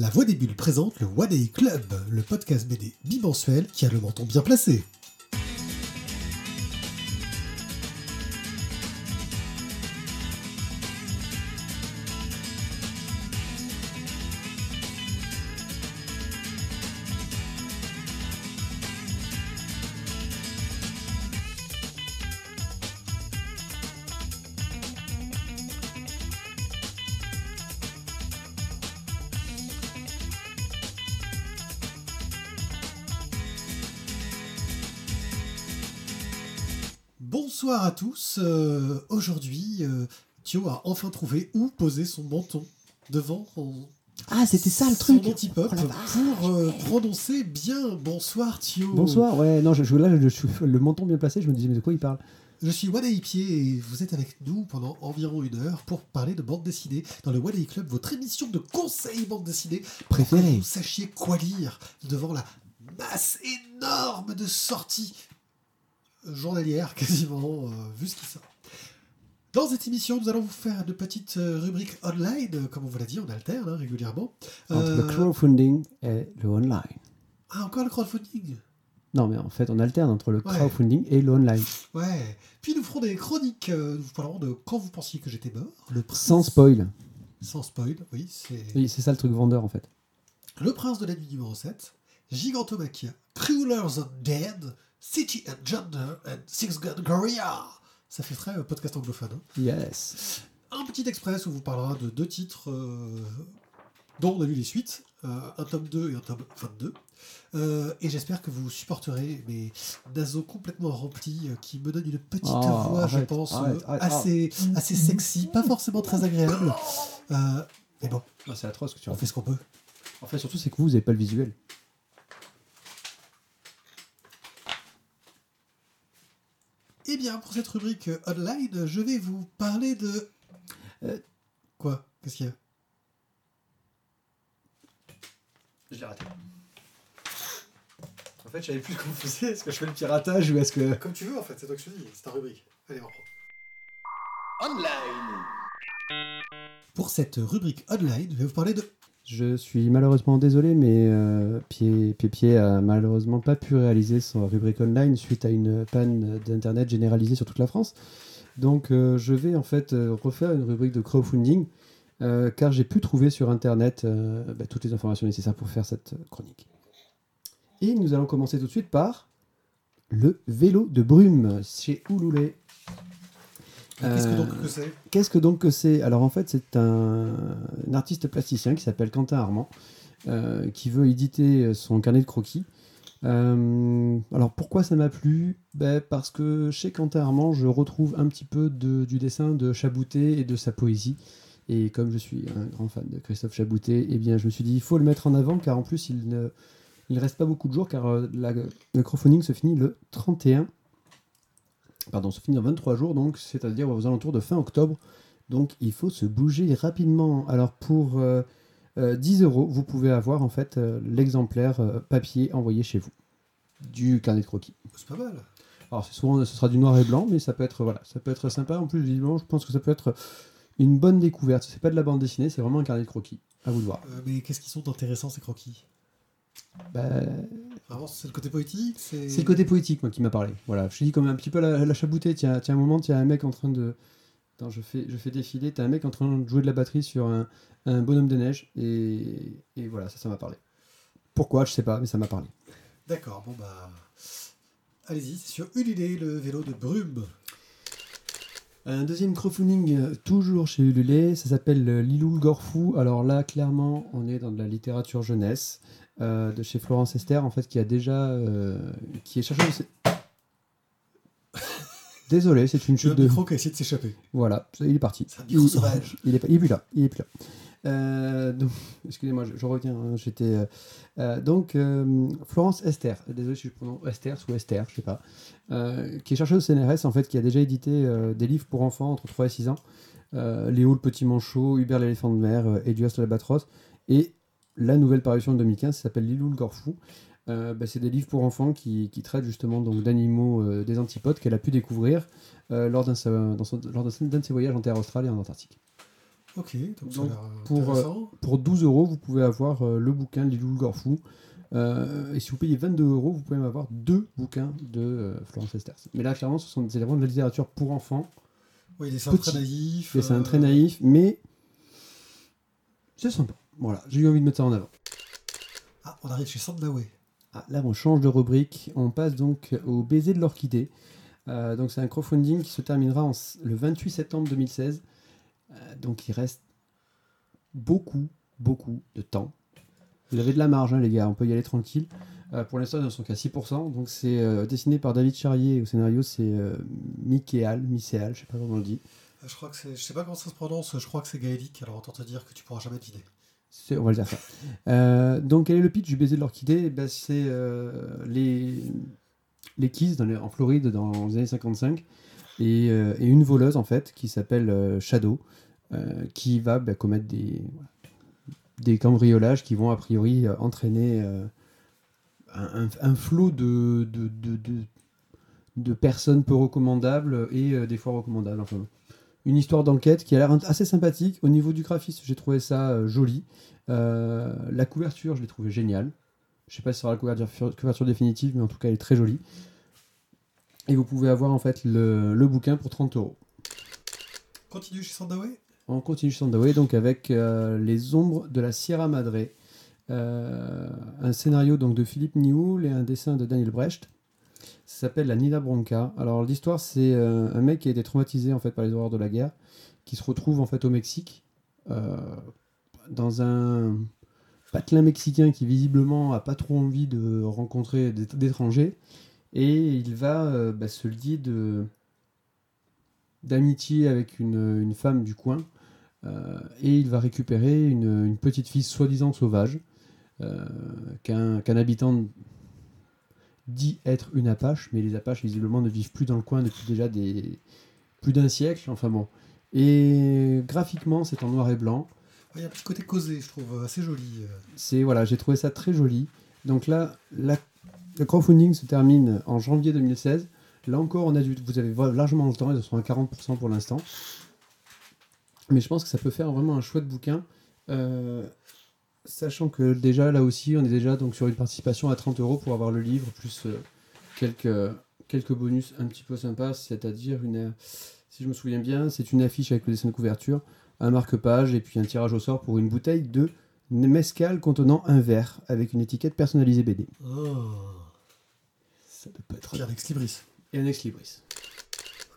La Voix des Bulles présente le One Club, le podcast BD bimensuel qui a le menton bien placé. Bonsoir à tous. Euh, Aujourd'hui, euh, Thio a enfin trouvé où poser son menton devant son, Ah, c'était ça le son truc. antipop Oh la vache. pour euh, prononcer bien. Bonsoir Thio. Bonsoir, ouais, non, je, je- là, je, suis le menton bien placé, je me disais, mais de quoi il parle? Je suis Day Pied et vous êtes avec nous pendant environ une heure pour parler de bande dessinée dans le Day Club, votre émission de conseil bande dessinée. pour que Préférée. Vous sachiez quoi lire devant la masse énorme de sorties journalières quasiment, euh, vu ce qui sort. Dans cette émission, nous allons vous faire de petites euh, rubriques online, comme on vous l'a dit, on alterne hein, régulièrement. Entre Euh, le crowdfunding et le online. Ah, encore le crowdfunding? Non, mais en fait, on alterne entre le Ouais. crowdfunding et le online. Ouais. Puis nous ferons des chroniques, euh, nous vous parlerons de quand vous pensiez que j'étais mort. Le prince- Sans spoil. Sans spoil, oui, c'est Oui, c'est ça le truc vendeur, en fait. Le prince de la nuit numéro 7, Gigantomachia, Cruelers of Dead, City and Gender and Six Gun Gorilla. Ça fait très euh, podcast anglophone. hein. Yes. Un petit express où on vous parlera de deux titres euh, dont on a lu les suites, euh, un tome 2 et un tome 22. Euh, et j'espère que vous supporterez mes nasos complètement remplis euh, qui me donnent une petite Oh, voix, je pense, arrête, arrête, assez, assez sexy, pas forcément très agréable. Mais bon, Ah, c'est atroce ce que tu on fait ce qu'on peut. En fait, surtout, c'est que vous, vous n'avez pas le visuel. Bien, pour cette rubrique euh, online, je vais vous parler de... Euh. Quoi? Qu'est-ce qu'il y a? Je l'ai raté. En fait, je savais plus comment faisait. Est-ce que je fais le piratage ou est-ce que. Comme tu veux, en fait, c'est toi que je te dis, c'est ta rubrique. Allez, on reprend. Online. Pour cette rubrique online, je vais vous parler de... Je suis malheureusement désolé, mais euh, Pied, Pied a malheureusement pas pu réaliser son rubrique online suite à une panne d'internet généralisée sur toute la France. Donc euh, je vais en fait euh, refaire une rubrique de crowdfunding euh, car j'ai pu trouver sur internet bah, toutes les informations nécessaires pour faire cette chronique. Et nous allons commencer tout de suite par le vélo de brume chez Ouloulé. Qu'est-ce que Euh, donc que c'est Qu'est-ce que donc que c'est Alors en fait, c'est un, un artiste plasticien qui s'appelle Quentin Armand, euh, qui veut éditer son carnet de croquis. Euh, alors pourquoi ça m'a plu? Ben, Parce que chez Quentin Armand, je retrouve un petit peu de- du dessin de Chaboutet et de sa poésie. Et comme je suis un grand fan de Christophe Chaboutet, eh bien, je me suis dit, il faut le mettre en avant, car en plus, il ne il reste pas beaucoup de jours, car la- le crowdfunding se finit le 31 pardon, se finit dans 23 jours, donc c'est-à-dire aux alentours de fin octobre. Donc il faut se bouger rapidement. Alors pour euh, euh, 10 euros, vous pouvez avoir en fait euh, l'exemplaire euh, papier envoyé chez vous du carnet de croquis. C'est pas mal. Alors c'est souvent ce sera du noir et blanc, mais ça peut être voilà, ça peut être sympa. En plus, visiblement, je pense que ça peut être une bonne découverte. C'est pas de la bande dessinée, c'est vraiment un carnet de croquis. À vous de voir. Euh, mais qu'est-ce qui sont intéressants ces croquis? Bah, Vraiment, c'est le côté poétique C'est le côté poétique, moi, qui m'a parlé. Voilà, je dis comme un petit peu la, la chaboutée. Tiens, tiens, un moment, tiens, un mec en train de. Attends, je fais, je fais défiler. T'as un mec en train de jouer de la batterie sur un, un bonhomme de neige. Et, et voilà, ça, ça m'a parlé. Pourquoi Je sais pas, mais ça m'a parlé. D'accord, bon bah... Allez-y, c'est sur Ululé, le vélo de brume. Un deuxième crowdfunding, euh, toujours chez Ulule, ça s'appelle euh, Lilou le Gorfou. Alors là, clairement, on est dans de la littérature jeunesse, euh, de chez Florence Esther, en fait, qui a déjà. euh, qui est chercheuse. Désolé, c'est une chute de. micro qui a essayé de s'échapper. Voilà, il est parti. C'est un micro il, sauvage. Il est, pas- il est plus là. Il est plus là. Euh, donc, excusez-moi, je, je reviens. hein, J'étais euh, donc euh, Florence Esther. Désolé si je prononce Esther ou Esther, je sais pas. euh, qui est chercheuse au CNRS en fait, qui a déjà édité euh, des livres pour enfants entre 3 et 6 ans. Euh, Léo le petit manchot, Hubert l'éléphant de mer, euh, Elias l'albatros et la nouvelle parution de 2015 ça s'appelle Lilou le Gorfou. Euh, bah, c'est des livres pour enfants qui, qui traitent justement donc d'animaux euh, des antipodes qu'elle a pu découvrir euh, lors d'un de ses voyages en terre australe et en Antarctique. Ok, donc, ça a pour, euh, intéressant. Pour 12 euros, vous pouvez avoir le bouquin de Lilou le Gorfou. Et si vous payez 22 euros, vous pouvez même avoir deux bouquins de Florence Esters. Mais là, clairement, ce sont des éléments de la littérature pour enfants. Oui, des dessins très naïfs. Euh, très naïf, mais c'est sympa. Voilà, j'ai eu envie de mettre ça en avant. Ah, on arrive chez Sandaway. Ah, là, on change de rubrique. On passe donc au baiser de l'orchidée. Euh, donc, c'est un crowdfunding qui se terminera en le 28 septembre 2016. Euh, donc, il reste beaucoup, beaucoup de temps. Vous avez de la marge, hein, les gars. On peut y aller tranquille. Euh, pour l'instant, ils ne sont qu'à 6%. Donc, c'est dessiné par David Charrier. et Au scénario, c'est Michéal, Michéal, je sais pas comment on le dit. Je crois que c'est, je sais pas comment ça se prononce, je crois que c'est gaélique, alors autant te dire que tu pourras jamais deviner. On va le dire ça. Euh, donc, quel est le pitch du baiser de l'orchidée? Eh ben, C'est euh, les, les Keys dans les- en Floride dans les années 55 et, euh, et une voleuse en fait qui s'appelle Shadow qui va bah, commettre des, des cambriolages qui vont a priori entraîner un, un- flot de, de, de, de- de personnes peu recommandables et des fois recommandables. Enfin, une histoire d'enquête qui a l'air assez sympathique. Au niveau du graphisme, j'ai trouvé ça euh, joli. Euh, la couverture, je l'ai trouvée géniale. Je sais pas si ce sera la couverture, couverture définitive, mais en tout cas, elle est très jolie. Et vous pouvez avoir en fait le, le bouquin pour 30 euros. Continue chez Sandaway? On continue Sandaway donc avec euh, Les Ombres de la Sierra Madre. Euh, un scénario donc de Philippe Nioul et un dessin de Daniel Brecht. S'appelle La Nina Bronca. Alors l'histoire c'est euh, un mec qui a été traumatisé en fait par les horreurs de la guerre, qui se retrouve en fait au Mexique euh, dans un patelin mexicain qui visiblement a pas trop envie de rencontrer d'é- d'étrangers et il va euh, bah, se lier de d'amitié avec une, femme du coin et il va récupérer une, petite fille soi-disant sauvage qu'un qu'un habitant dit être une apache mais les apaches visiblement ne vivent plus dans le coin depuis déjà des plus d'un siècle enfin bon et graphiquement c'est en noir et blanc Il y a un petit côté causé, je trouve, assez joli. euh. c'est voilà, j'ai trouvé ça très joli. Donc là, la- le crowdfunding se termine en janvier 2016. Là encore, on a du, vous avez largement le temps, ils sont à 40% pour l'instant. Mais je pense que ça peut faire vraiment un chouette bouquin. Euh, sachant que déjà, là aussi, on est déjà donc sur une participation à 30 euros pour avoir le livre, plus euh, quelques, quelques bonus un petit peu sympas, c'est-à-dire une, si je me souviens bien, c'est une affiche avec le dessin de couverture, un marque-page et puis un tirage au sort pour une bouteille de mescal contenant un verre avec une étiquette personnalisée BD. Oh. Ça peut pas être. Puis un ex libris. Et un ex libris.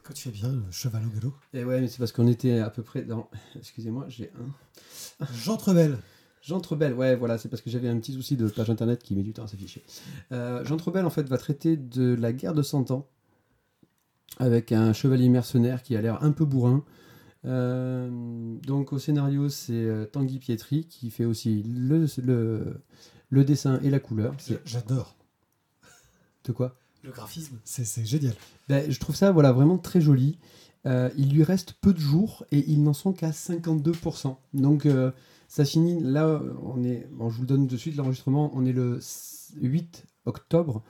Quand tu fais bien, le cheval au galop. Et ouais, mais c'est parce qu'on était à peu près dans. Excusez-moi, j'ai un. J'entrebelle. Jean Trebel, ouais, voilà, c'est parce que j'avais un petit souci de page internet qui met du temps à s'afficher. Euh, Jean Trebel, en fait, va traiter de la guerre de 100 ans avec un chevalier mercenaire qui a l'air un peu bourrin. Euh, donc, au scénario, c'est euh, Tanguy Pietri qui fait aussi le, le, le dessin et la couleur. J'adore. de quoi? Le graphisme, c'est c'est génial. Ben, je trouve ça voilà, vraiment très joli. Euh, il lui reste peu de jours et ils n'en sont qu'à 52%. Donc euh, ça finit, là on est, bon, je vous le donne de suite l'enregistrement, on est le 8 octobre,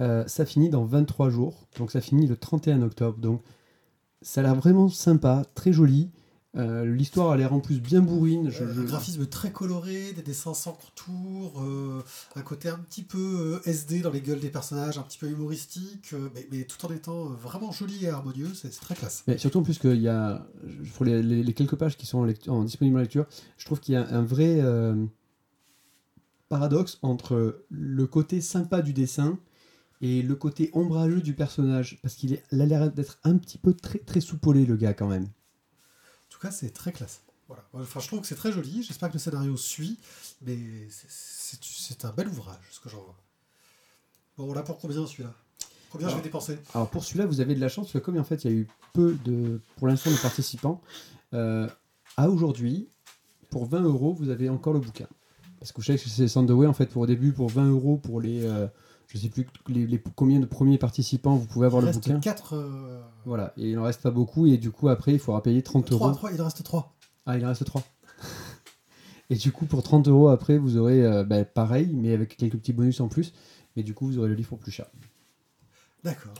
Euh, ça finit dans 23 jours, donc ça finit le 31 octobre. Donc ça a l'air vraiment sympa, très joli. Euh, L'histoire a l'air en plus bien bourrine. Je- Euh, je- Un graphisme très coloré, des dessins sans contour, euh, un côté un petit peu SD dans les gueules des personnages, un petit peu humoristique, mais, mais tout en étant vraiment joli et harmonieux, c'est très classe. Mais surtout en plus qu'il y a, pour les, les- les quelques pages qui sont en, lecture, en disponibles en lecture, je trouve qu'il y a un vrai euh, paradoxe entre le côté sympa du dessin et le côté ombrageux du personnage, parce qu'il a l'air d'être un petit peu très très soupolé le gars quand même. En tout cas, c'est très classe. Voilà. Enfin, je trouve que c'est très joli. J'espère que le scénario suit, mais c'est- un bel ouvrage, ce que j'en vois. Bon, on l'a pour combien celui-là? Combien je vais dépenser? Alors pour celui-là, vous avez de la chance, parce que comme en fait il y a eu peu de, pour l'instant, de participants, euh, à aujourd'hui, pour 20 euros, vous avez encore le bouquin. Parce que je sais que c'est Sandaway, en fait, pour au début, pour 20 euros, pour les, euh, je sais plus les, les- combien de premiers participants, vous pouvez avoir Il le reste bouquin. 4. Euh... Voilà, et il en reste pas beaucoup, et du coup, après, il faudra payer 30 3, euros. 3, il en reste 3. Ah, il en reste 3. et du coup, pour 30 euros, après, vous aurez euh, bah, pareil, mais avec quelques petits bonus en plus. Mais du coup, vous aurez le livre pour plus cher. D'accord.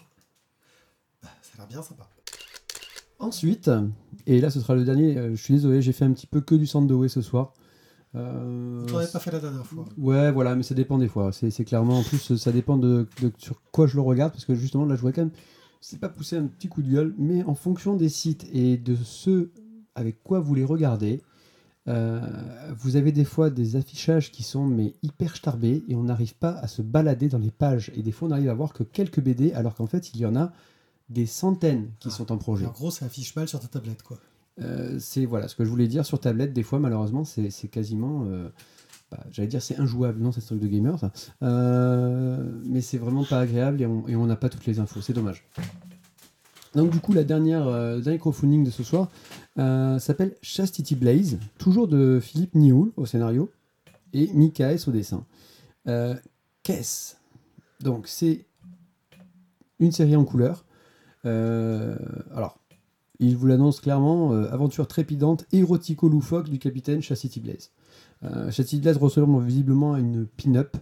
Bah, ça a l'air bien sympa. Ensuite, et là ce sera le dernier, euh, je suis désolé, j'ai fait un petit peu que du centre de Way ce soir. Euh, Tu n'en avais pas fait la dernière fois. Ouais, voilà, mais ça dépend des fois. C'est clairement, en plus, ça dépend de, de sur quoi je le regarde, parce que justement, là, je vois quand même, c'est pas pousser un petit coup de gueule, mais en fonction des sites et de ce avec quoi vous les regardez, euh, vous avez des fois des affichages qui sont mais hyper starbés et on n'arrive pas à se balader dans les pages. Et des fois, on arrive à voir que quelques BD, alors qu'en fait, il y en a des centaines qui Ah. sont en projet. En gros, ça affiche mal sur ta tablette, quoi. Euh, c'est voilà ce que je voulais dire sur tablette. Des fois, malheureusement, c'est quasiment, euh, bah, j'allais dire, c'est injouable. Non, c'est un truc de gamer, ça. Euh, mais c'est vraiment pas agréable et on n'a pas toutes les infos. C'est dommage. Donc du coup, la dernière, le dernier crowdfunding de ce soir s'appelle Chastity Blaze, toujours de Philippe Nioul au scénario et Mika S au dessin. Qu'est-ce? Donc c'est une série en couleur. Alors, il vous l'annonce clairement, euh, aventure trépidante, érotico-loufoque du capitaine Chastity Blaze. Euh, Blaze ressemble visiblement à une pin-up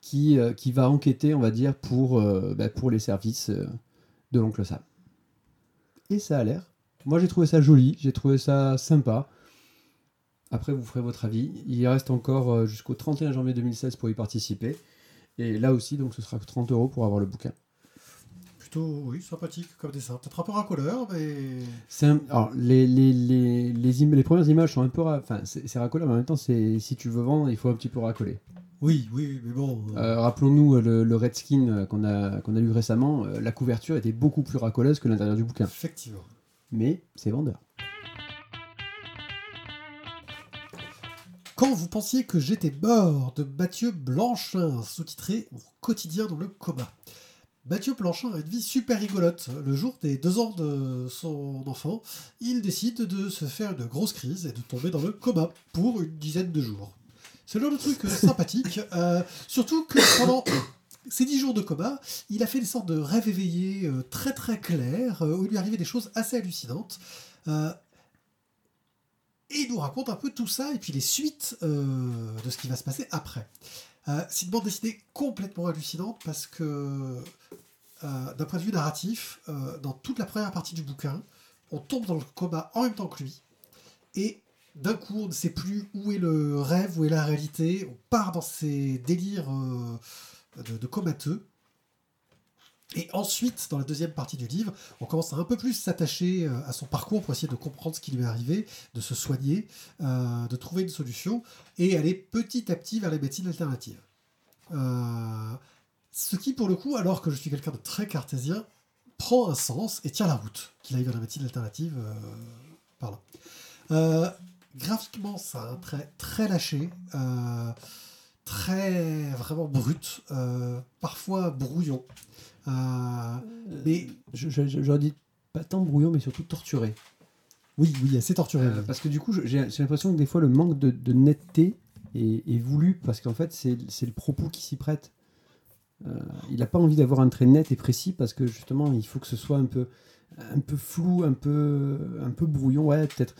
qui, euh, qui va enquêter, on va dire, pour, euh, bah, les services de l'oncle Sam. Et ça a l'air. Moi, j'ai trouvé ça joli, j'ai trouvé ça sympa. Après, vous ferez votre avis. Il reste encore jusqu'au 31 janvier 2016 pour y participer. Et là aussi, donc, ce sera 30 euros pour avoir le bouquin. Plutôt, oui, sympathique comme dessin. Peut-être un peu racoleur, mais. Un- alors, les, les, les, les, im- les premières images sont un peu. ra- Enfin, c'est racolé, mais en même temps, c'est si tu veux vendre, il faut un petit peu racoler. Oui, oui, mais bon. euh, Euh, Rappelons-nous euh, le, le Redskin qu'on a, qu'on a lu récemment. la couverture était beaucoup plus racoleuse que l'intérieur du bouquin. Effectivement. Mais c'est vendeur. Quand vous pensiez que j'étais mort de Mathieu Blanchin, sous-titré quotidien dans le coma. Mathieu Blanchin a une vie super rigolote. Le jour des deux ans de son enfant, il décide de se faire une grosse crise et de tomber dans le coma pour une dizaine de jours. C'est le genre de truc euh, sympathique, euh, surtout que pendant ces dix jours de coma, il a fait des sortes de rêves éveillés euh, très très clairs, euh, où il lui arrivait des choses assez hallucinantes. Et il nous raconte un peu tout ça et puis les suites de ce qui va se passer après. Euh, c'est une bande dessinée complètement hallucinante parce que, euh, d'un point de vue narratif, euh, dans toute la première partie du bouquin, on tombe dans le coma en même temps que lui. Et d'un coup, on ne sait plus où est le rêve, où est la réalité. On part dans ces délires de comateux. Et ensuite, dans la deuxième partie du livre, on commence à un peu plus s'attacher euh, à son parcours pour essayer de comprendre ce qui lui est arrivé, de se soigner, euh, de trouver une solution et aller petit à petit vers les médecines alternatives. Euh, ce qui, pour le coup, alors que je suis quelqu'un de très cartésien, prend un sens et tient la route qu'il aille vers la médecine alternative par là. Graphiquement, ça a un trait très lâché, très vraiment brut, parfois brouillon. Euh, mais J'aurais dit pas tant brouillon, mais surtout torturé. oui, oui, assez torturé. Euh, oui. parce que du coup, j'ai l'impression que des fois, le manque de, de netteté est, est voulu, parce qu'en fait, c'est le propos qui s'y prête. Euh, il n'a pas envie d'avoir un trait net et précis, parce que justement, il faut que ce soit un peu, un peu flou, un peu, un peu brouillon, ouais, peut-être.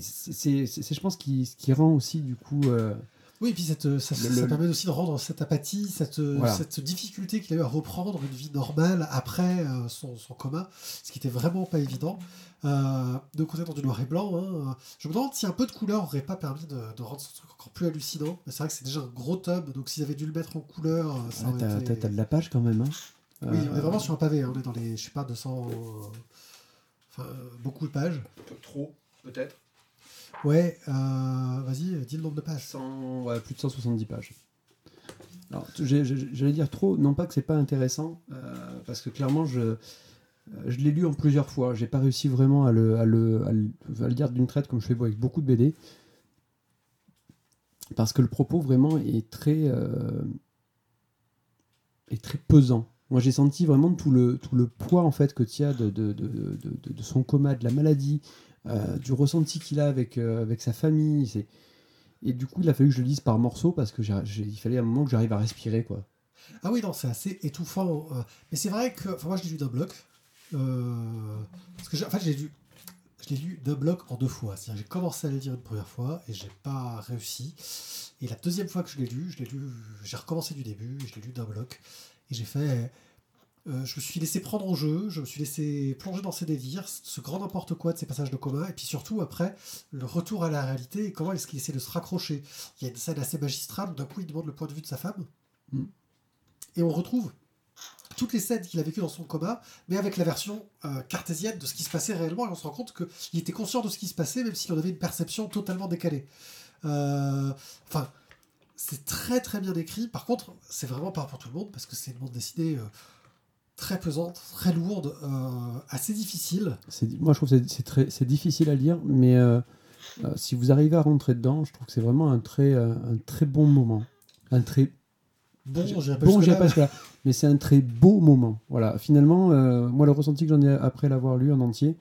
C'est, je pense, qui, ce qui rend aussi, du coup... euh, Oui, et puis cette, ça, Le- ça le- permet aussi de rendre cette apathie, cette, Voilà. cette difficulté qu'il a eu à reprendre une vie normale après euh, son, son coma, ce qui était vraiment pas évident. Euh, de côté dans du noir et blanc, hein, je me demande si un peu de couleur aurait pas permis de, de rendre ce truc encore plus hallucinant. Mais c'est vrai que c'est déjà un gros tome, donc s'ils avaient dû le mettre en couleur, euh, ça ah, aurait t'as, été... de la page quand même. Hein. Oui, on est Euh, vraiment sur un pavé, hein, on est dans les, je sais pas, 200... euh, Enfin, euh, beaucoup de pages. Trop, peut-être. Ouais, euh, vas-y, dis le nombre de pages. 100, ouais, plus de 170 pages. Alors, j'allais dire trop, non pas que c'est pas intéressant, euh, parce que clairement, je, euh, je l'ai lu en plusieurs fois. J'ai pas réussi vraiment à le, à le, à le, à le lire d'une traite comme je fais avec beaucoup de BD. Parce que le propos vraiment est très, euh, est très pesant. Moi, j'ai senti vraiment tout le, tout le poids en fait que Tia de, de, de- de son coma, de la maladie, euh, du ressenti qu'il a avec, euh, avec sa famille. C'est, et du coup, il a fallu que je le lise par morceaux parce que j'ai- il fallait un moment que j'arrive à respirer, quoi. Ah oui, non, c'est assez étouffant. euh, Mais c'est vrai que. Moi, je l'ai lu d'un bloc. parce que, j'ai- j'ai lu. Je l'ai lu d'un bloc en deux fois. C'est-à-dire, j'ai commencé à le lire une première fois et j'ai pas réussi. Et la deuxième fois que je l'ai lu, je l'ai lu. J'ai recommencé du début, je l'ai lu d'un bloc. Et j'ai fait. Euh, je me suis laissé prendre au jeu, je me suis laissé plonger dans ses délires, ce grand n'importe quoi de ces passages de coma, et puis surtout après, le retour à la réalité et comment est-ce qu'il essaie de se raccrocher. Il y a une scène assez magistrale, d'un coup il demande le point de vue de sa femme, Mm. et on retrouve toutes les scènes qu'il a vécues dans son coma, mais avec la version euh, cartésienne de ce qui se passait réellement, et on se rend compte qu'il était conscient de ce qui se passait, même s'il en avait une perception totalement décalée. Euh, Enfin, c'est très très bien écrit. Par contre, c'est vraiment pas pour tout le monde parce que c'est une bande dessinée euh, très pesante, très lourde, euh, assez difficile. Moi, je trouve que c'est- très- c'est difficile à lire, mais euh, euh, si vous arrivez à rentrer dedans, je trouve que c'est vraiment un très, un très bon moment. Un très Bon, J'ai- bon, pas jusque-là. Mais c'est un très beau moment. Voilà. Finalement, moi, le ressenti que j'en ai après l'avoir lu en entier,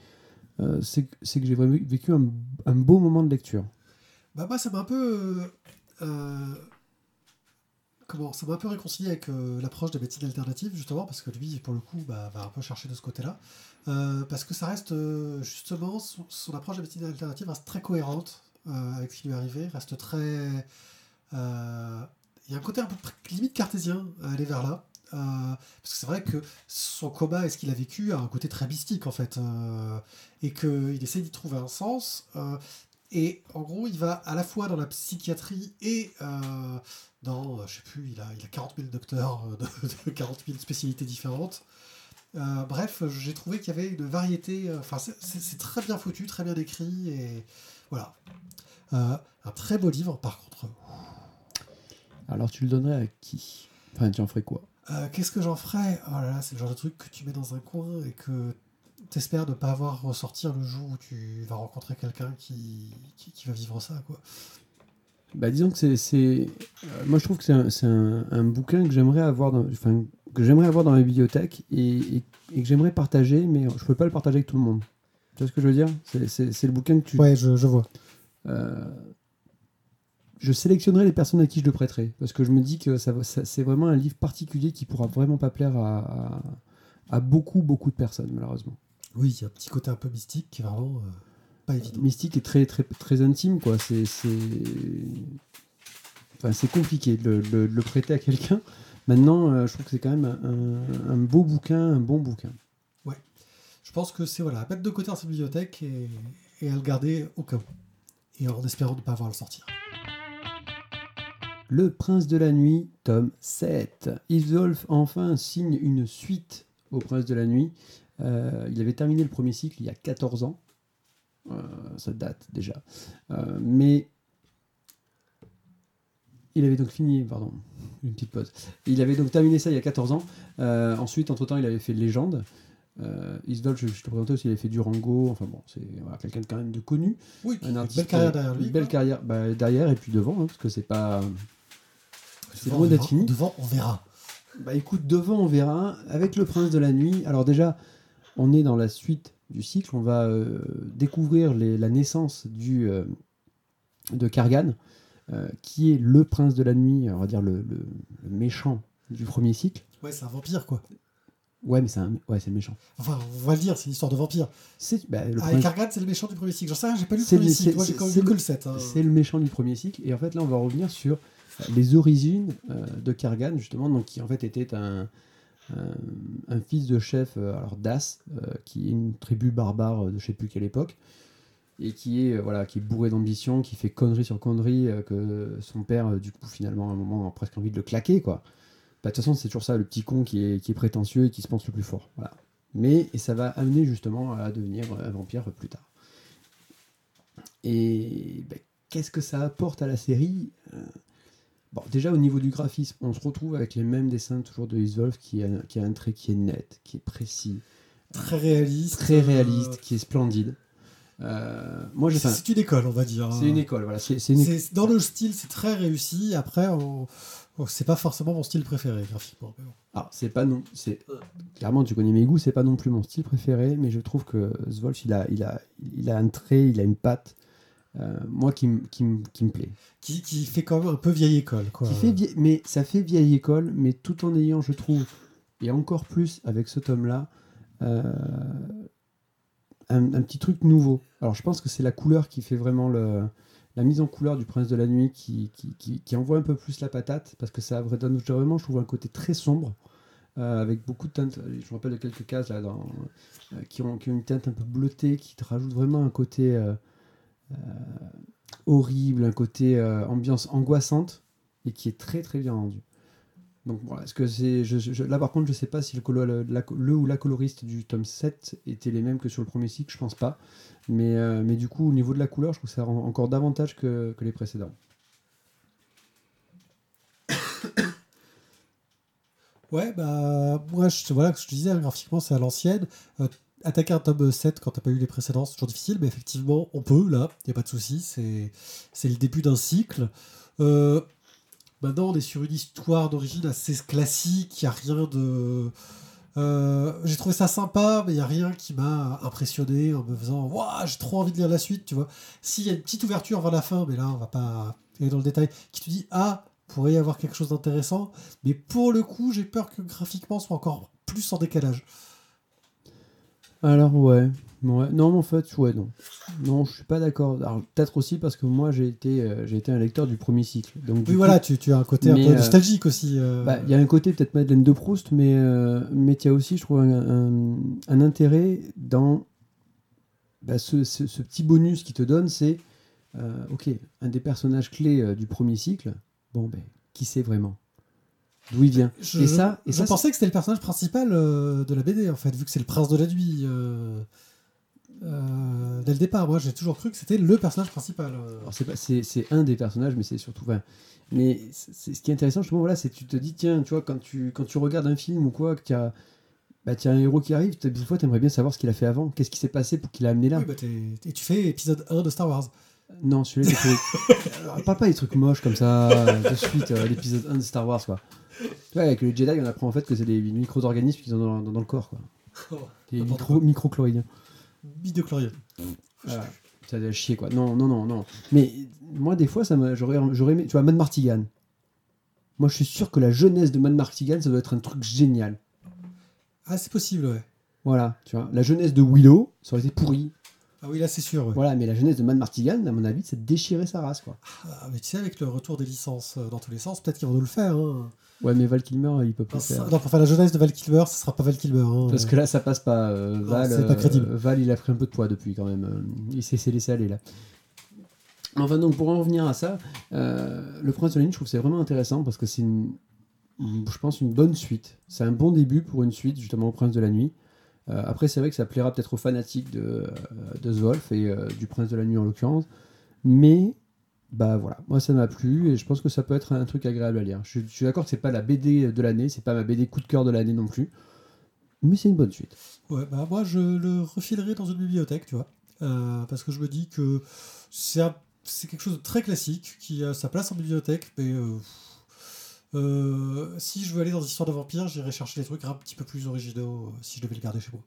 c'est que- j'ai vraiment vécu un, un beau moment de lecture. Bah moi, ça m'a un peu... Ça m'a un peu réconcilié avec euh, l'approche des médecines alternatives, justement, parce que lui, pour le coup, bah, va un peu chercher de ce côté-là. Euh, parce que ça reste, euh, justement, son, son approche des médecines alternatives reste très cohérente euh, avec ce qui lui est arrivé, reste très... Il y a un côté un peu limite cartésien à aller vers là. Parce que c'est vrai que son coma et ce qu'il a vécu a un côté très mystique en fait, et qu'il essaie d'y trouver un sens. et en gros, il va à la fois dans la psychiatrie et dans, euh, je sais plus, il a, il a 40 000 docteurs euh, de, de 40 000 spécialités différentes. Euh, bref, j'ai trouvé qu'il y avait une variété. Enfin, c'est- très bien foutu, très bien écrit, et voilà. Euh, un très beau livre, par contre. Alors, tu le donnerais à qui? Enfin, tu en ferais quoi? Euh, Qu'est-ce que j'en ferais? Oh là là, c'est le genre de truc que tu mets dans un coin et que t'espères ne pas avoir ressortir le jour où tu vas rencontrer quelqu'un qui, qui, qui va vivre ça, quoi. Bah, disons que c'est, euh, moi je trouve que c'est un, un- un bouquin que j'aimerais avoir dans, enfin, que j'aimerais avoir dans ma bibliothèque et, et- et que j'aimerais partager, mais je peux pas le partager avec tout le monde. Tu vois ce que je veux dire? C'est, le bouquin que tu. Ouais, je, je vois. euh, je sélectionnerai les personnes à qui je le prêterai parce que je me dis que ça, c'est vraiment un livre particulier qui pourra vraiment pas plaire à, à- à beaucoup beaucoup de personnes malheureusement. Oui, il y a un petit côté un peu mystique qui est vraiment euh, pas évident. Mystique est très très très intime quoi. C'est c'est enfin, c'est compliqué de le, prêter à quelqu'un. Maintenant, euh, je trouve que c'est quand même un, un beau bouquin, un bon bouquin. Je pense que c'est voilà, à mettre de côté dans sa bibliothèque et, et à le garder au cas où. Et en espérant ne pas avoir à le sortir. Le Prince de la Nuit, tome 7. Isolf enfin signe une suite au Prince de la Nuit. Euh, il avait terminé le premier cycle il y a 14 ans. Euh, ça date déjà. Euh, mais il avait donc fini, pardon, une petite pause. Il avait donc terminé ça il y a 14 ans. Euh, ensuite, entre-temps, il avait fait Légende. Euh, Isdolf, je, je te présentais aussi, il avait fait Durango. Enfin bon, c'est voilà, quelqu'un de quand même de connu. Oui, Un artiste, belle carrière derrière lui. Une belle quoi. carrière bah, derrière et puis devant, hein, parce que c'est pas. C'est loin d'être fini. Devant, on verra. Bah écoute, devant on verra. Avec le Prince de la Nuit, alors déjà, on est dans la suite du cycle. On va euh, découvrir les- la naissance du, euh, de Kargan, euh, qui est le Prince de la Nuit, on va dire le, le- le méchant du premier cycle. Ouais, c'est un vampire, quoi. Ouais, mais c'est un... ouais, c'est le méchant. Enfin, on va le dire, c'est une histoire de vampire. C'est bah, le, Ah, et prince- Kargan, c'est le méchant du premier cycle. J'en sais rien, j'ai pas lu le premier le- cycle. Moi, j'ai quand même lu que le- le 7. hein. c'est le méchant du premier cycle. Et en fait, là, on va revenir sur les origines euh, de Kargan, justement, donc, qui en fait était un, un, un fils de chef, euh, alors Das, euh, qui est une tribu barbare de je sais plus quelle époque, et qui est, euh, voilà, qui est bourré d'ambition, qui fait connerie sur connerie, euh, que son père, euh, du coup, finalement, à un moment, a presque envie de le claquer, quoi. Bah, De toute façon, c'est toujours ça, le petit con qui est, qui est prétentieux et qui se pense le plus fort. Voilà. Mais et ça va amener justement à devenir un vampire plus tard. Et ben, qu'est-ce que ça apporte à la série? Euh, Bon, déjà au niveau du graphisme, on se retrouve avec les mêmes dessins toujours de Isvolf qui a, qui a un trait qui est net, qui est précis, Très réaliste. très euh, réaliste, qui est splendide. Euh, moi, j'ai C'est une école, on va dire. c'est une école, voilà. C'est une Dans le style, c'est très réussi. Après, on- on- c'est pas forcément mon style préféré graphiquement. mais bon. Alors, c'est pas non, c'est clairement tu connais mes goûts, c'est pas non plus mon style préféré, mais je trouve que Zvolf il a, il a, il a un trait, il a une patte, euh, moi qui, qui, qui me plaît. Qui, qui fait quand même un peu vieille école. Quoi. Qui fait vie- mais ça fait vieille école, mais tout en ayant, je trouve, et encore plus avec ce tome-là, euh, un, un petit truc nouveau. Alors je pense que c'est la couleur qui fait vraiment le, la mise en couleur du Prince de la Nuit qui, qui, envoie un peu plus la patate, parce que ça donne vraiment, je trouve, un côté très sombre. euh, avec beaucoup de teintes. Je me rappelle de quelques cases là, dans, qui, ont, qui ont une teinte un peu bleutée, qui te rajoute vraiment un côté horrible, un côté euh, ambiance angoissante, et qui est très très bien rendu. Donc voilà, est-ce que c'est. Je, je- là par contre, je sais pas si le, le, ou la coloriste du tome 7 étaient les mêmes que sur le premier cycle, je pense pas. Mais, euh, mais du coup, au niveau de la couleur, je trouve que ça rend encore davantage que, que les précédents. Ouais, bah, moi, je, voilà, je te disais, hein, graphiquement, c'est à l'ancienne. Euh, attaquer un tome 7 quand t'as pas eu les précédents, c'est toujours difficile, mais effectivement, on peut, là, il a pas de souci. C'est le début d'un cycle. Euh, maintenant, on est sur une histoire d'origine assez classique, il n'y a rien de. Euh, j'ai trouvé ça sympa, mais il n'y a rien qui m'a impressionné en me faisant Waouh, j'ai trop envie de lire la suite, tu vois. S'il y a une petite ouverture vers la fin, mais là, on va pas aller dans le détail, qui te dit Ah, pourrait y avoir quelque chose d'intéressant, mais pour le coup, j'ai peur que graphiquement, soit encore plus en décalage. Alors ouais, ouais. non mais en fait ouais non, non je suis pas d'accord. Alors peut-être aussi parce que moi j'ai été euh, j'ai été un lecteur du premier cycle. Donc Oui, coup, voilà, tu, tu as un côté un peu euh, nostalgique aussi. euh, bah, il y a un côté peut-être Madeleine de Proust, mais euh, mais il y a aussi je trouve un, un- un intérêt dans bah, ce, ce- ce petit bonus qui te donne, c'est ok un des personnages clés du premier cycle. Bon ben qui c'est vraiment? D'où il vient je, Et ça et je ça c'est- pensais que c'était le personnage principal euh, de la BD, en fait, vu que c'est le prince de la nuit. euh, euh, dès le départ, moi, j'ai toujours cru que c'était le personnage principal. c'est c'est c'est un des personnages, mais c'est surtout. enfin, mais c'est- c'est- ce qui est intéressant, justement, voilà, c'est que tu te dis, tiens, tu vois, quand tu, quand tu regardes un film ou quoi, que tu as, bah, as un héros qui arrive, des fois, tu aimerais bien savoir ce qu'il a fait avant. Qu'est-ce qui s'est passé pour qu'il a amené là? Oui, bah, et tu fais épisode 1 de Star Wars. Non, celui-là, il fait- Alors, Pas pas des trucs moches comme ça, de suite, euh, l'épisode 1 de Star Wars, quoi. Ouais, avec les Jedi, on apprend en fait que c'est des micro-organismes qui sont dans, dans- dans le corps, quoi. Des N'importe micro-. Voilà. Ça doit chier, quoi. Non, non, non, non. Mais moi, des fois, ça m'a- j'aurais j'aurais aimé. Tu vois, Mad Martigan. Moi, je suis sûr que la jeunesse de Mad Martigan, ça doit être un truc génial. Ah, c'est possible, ouais. Voilà, tu vois. La jeunesse de Willow, ça aurait été pourri. Ah oui, là, c'est sûr, ouais. Voilà, mais la jeunesse de Mad Martigan, à mon avis, c'est déchirer sa race, quoi. Ah, mais tu sais, avec le retour des licences euh, dans tous les sens, peut-être qu'ils vont nous le faire. Hein. Ouais, mais Val Kilmer, il peut pas Non, faire. ça- non, pour faire la jeunesse de Val Kilmer, ce sera pas Val Kilmer. hein. Parce que là, ça passe pas. euh, Non, Val, pas euh, crédible. Val, il a pris un peu de poids depuis quand même. euh, Il s'est laissé aller là. Enfin, donc, pour en revenir à ça, euh, Le Prince de la Nuit, je trouve c'est vraiment intéressant parce que c'est, une, je pense, une bonne suite. C'est un bon début pour une suite, justement, au Prince de la Nuit. Euh, après, c'est vrai que ça plaira peut-être aux fanatiques de, de Zwolf et euh, du Prince de la Nuit en l'occurrence. Mais, bah voilà, moi ça m'a plu et je pense que ça peut être un truc agréable à lire. Je, je suis d'accord que c'est pas la BD de l'année, c'est pas ma BD coup de cœur de l'année non plus. Mais c'est une bonne suite. Ouais, bah moi je le refilerai dans une bibliothèque, tu vois. Euh, parce que je me dis que c'est un- c'est quelque chose de très classique qui a sa place en bibliothèque, mais euh, euh, si je veux aller dans des histoires de vampires, j'irai chercher des trucs un petit peu plus originaux si je devais le garder chez moi.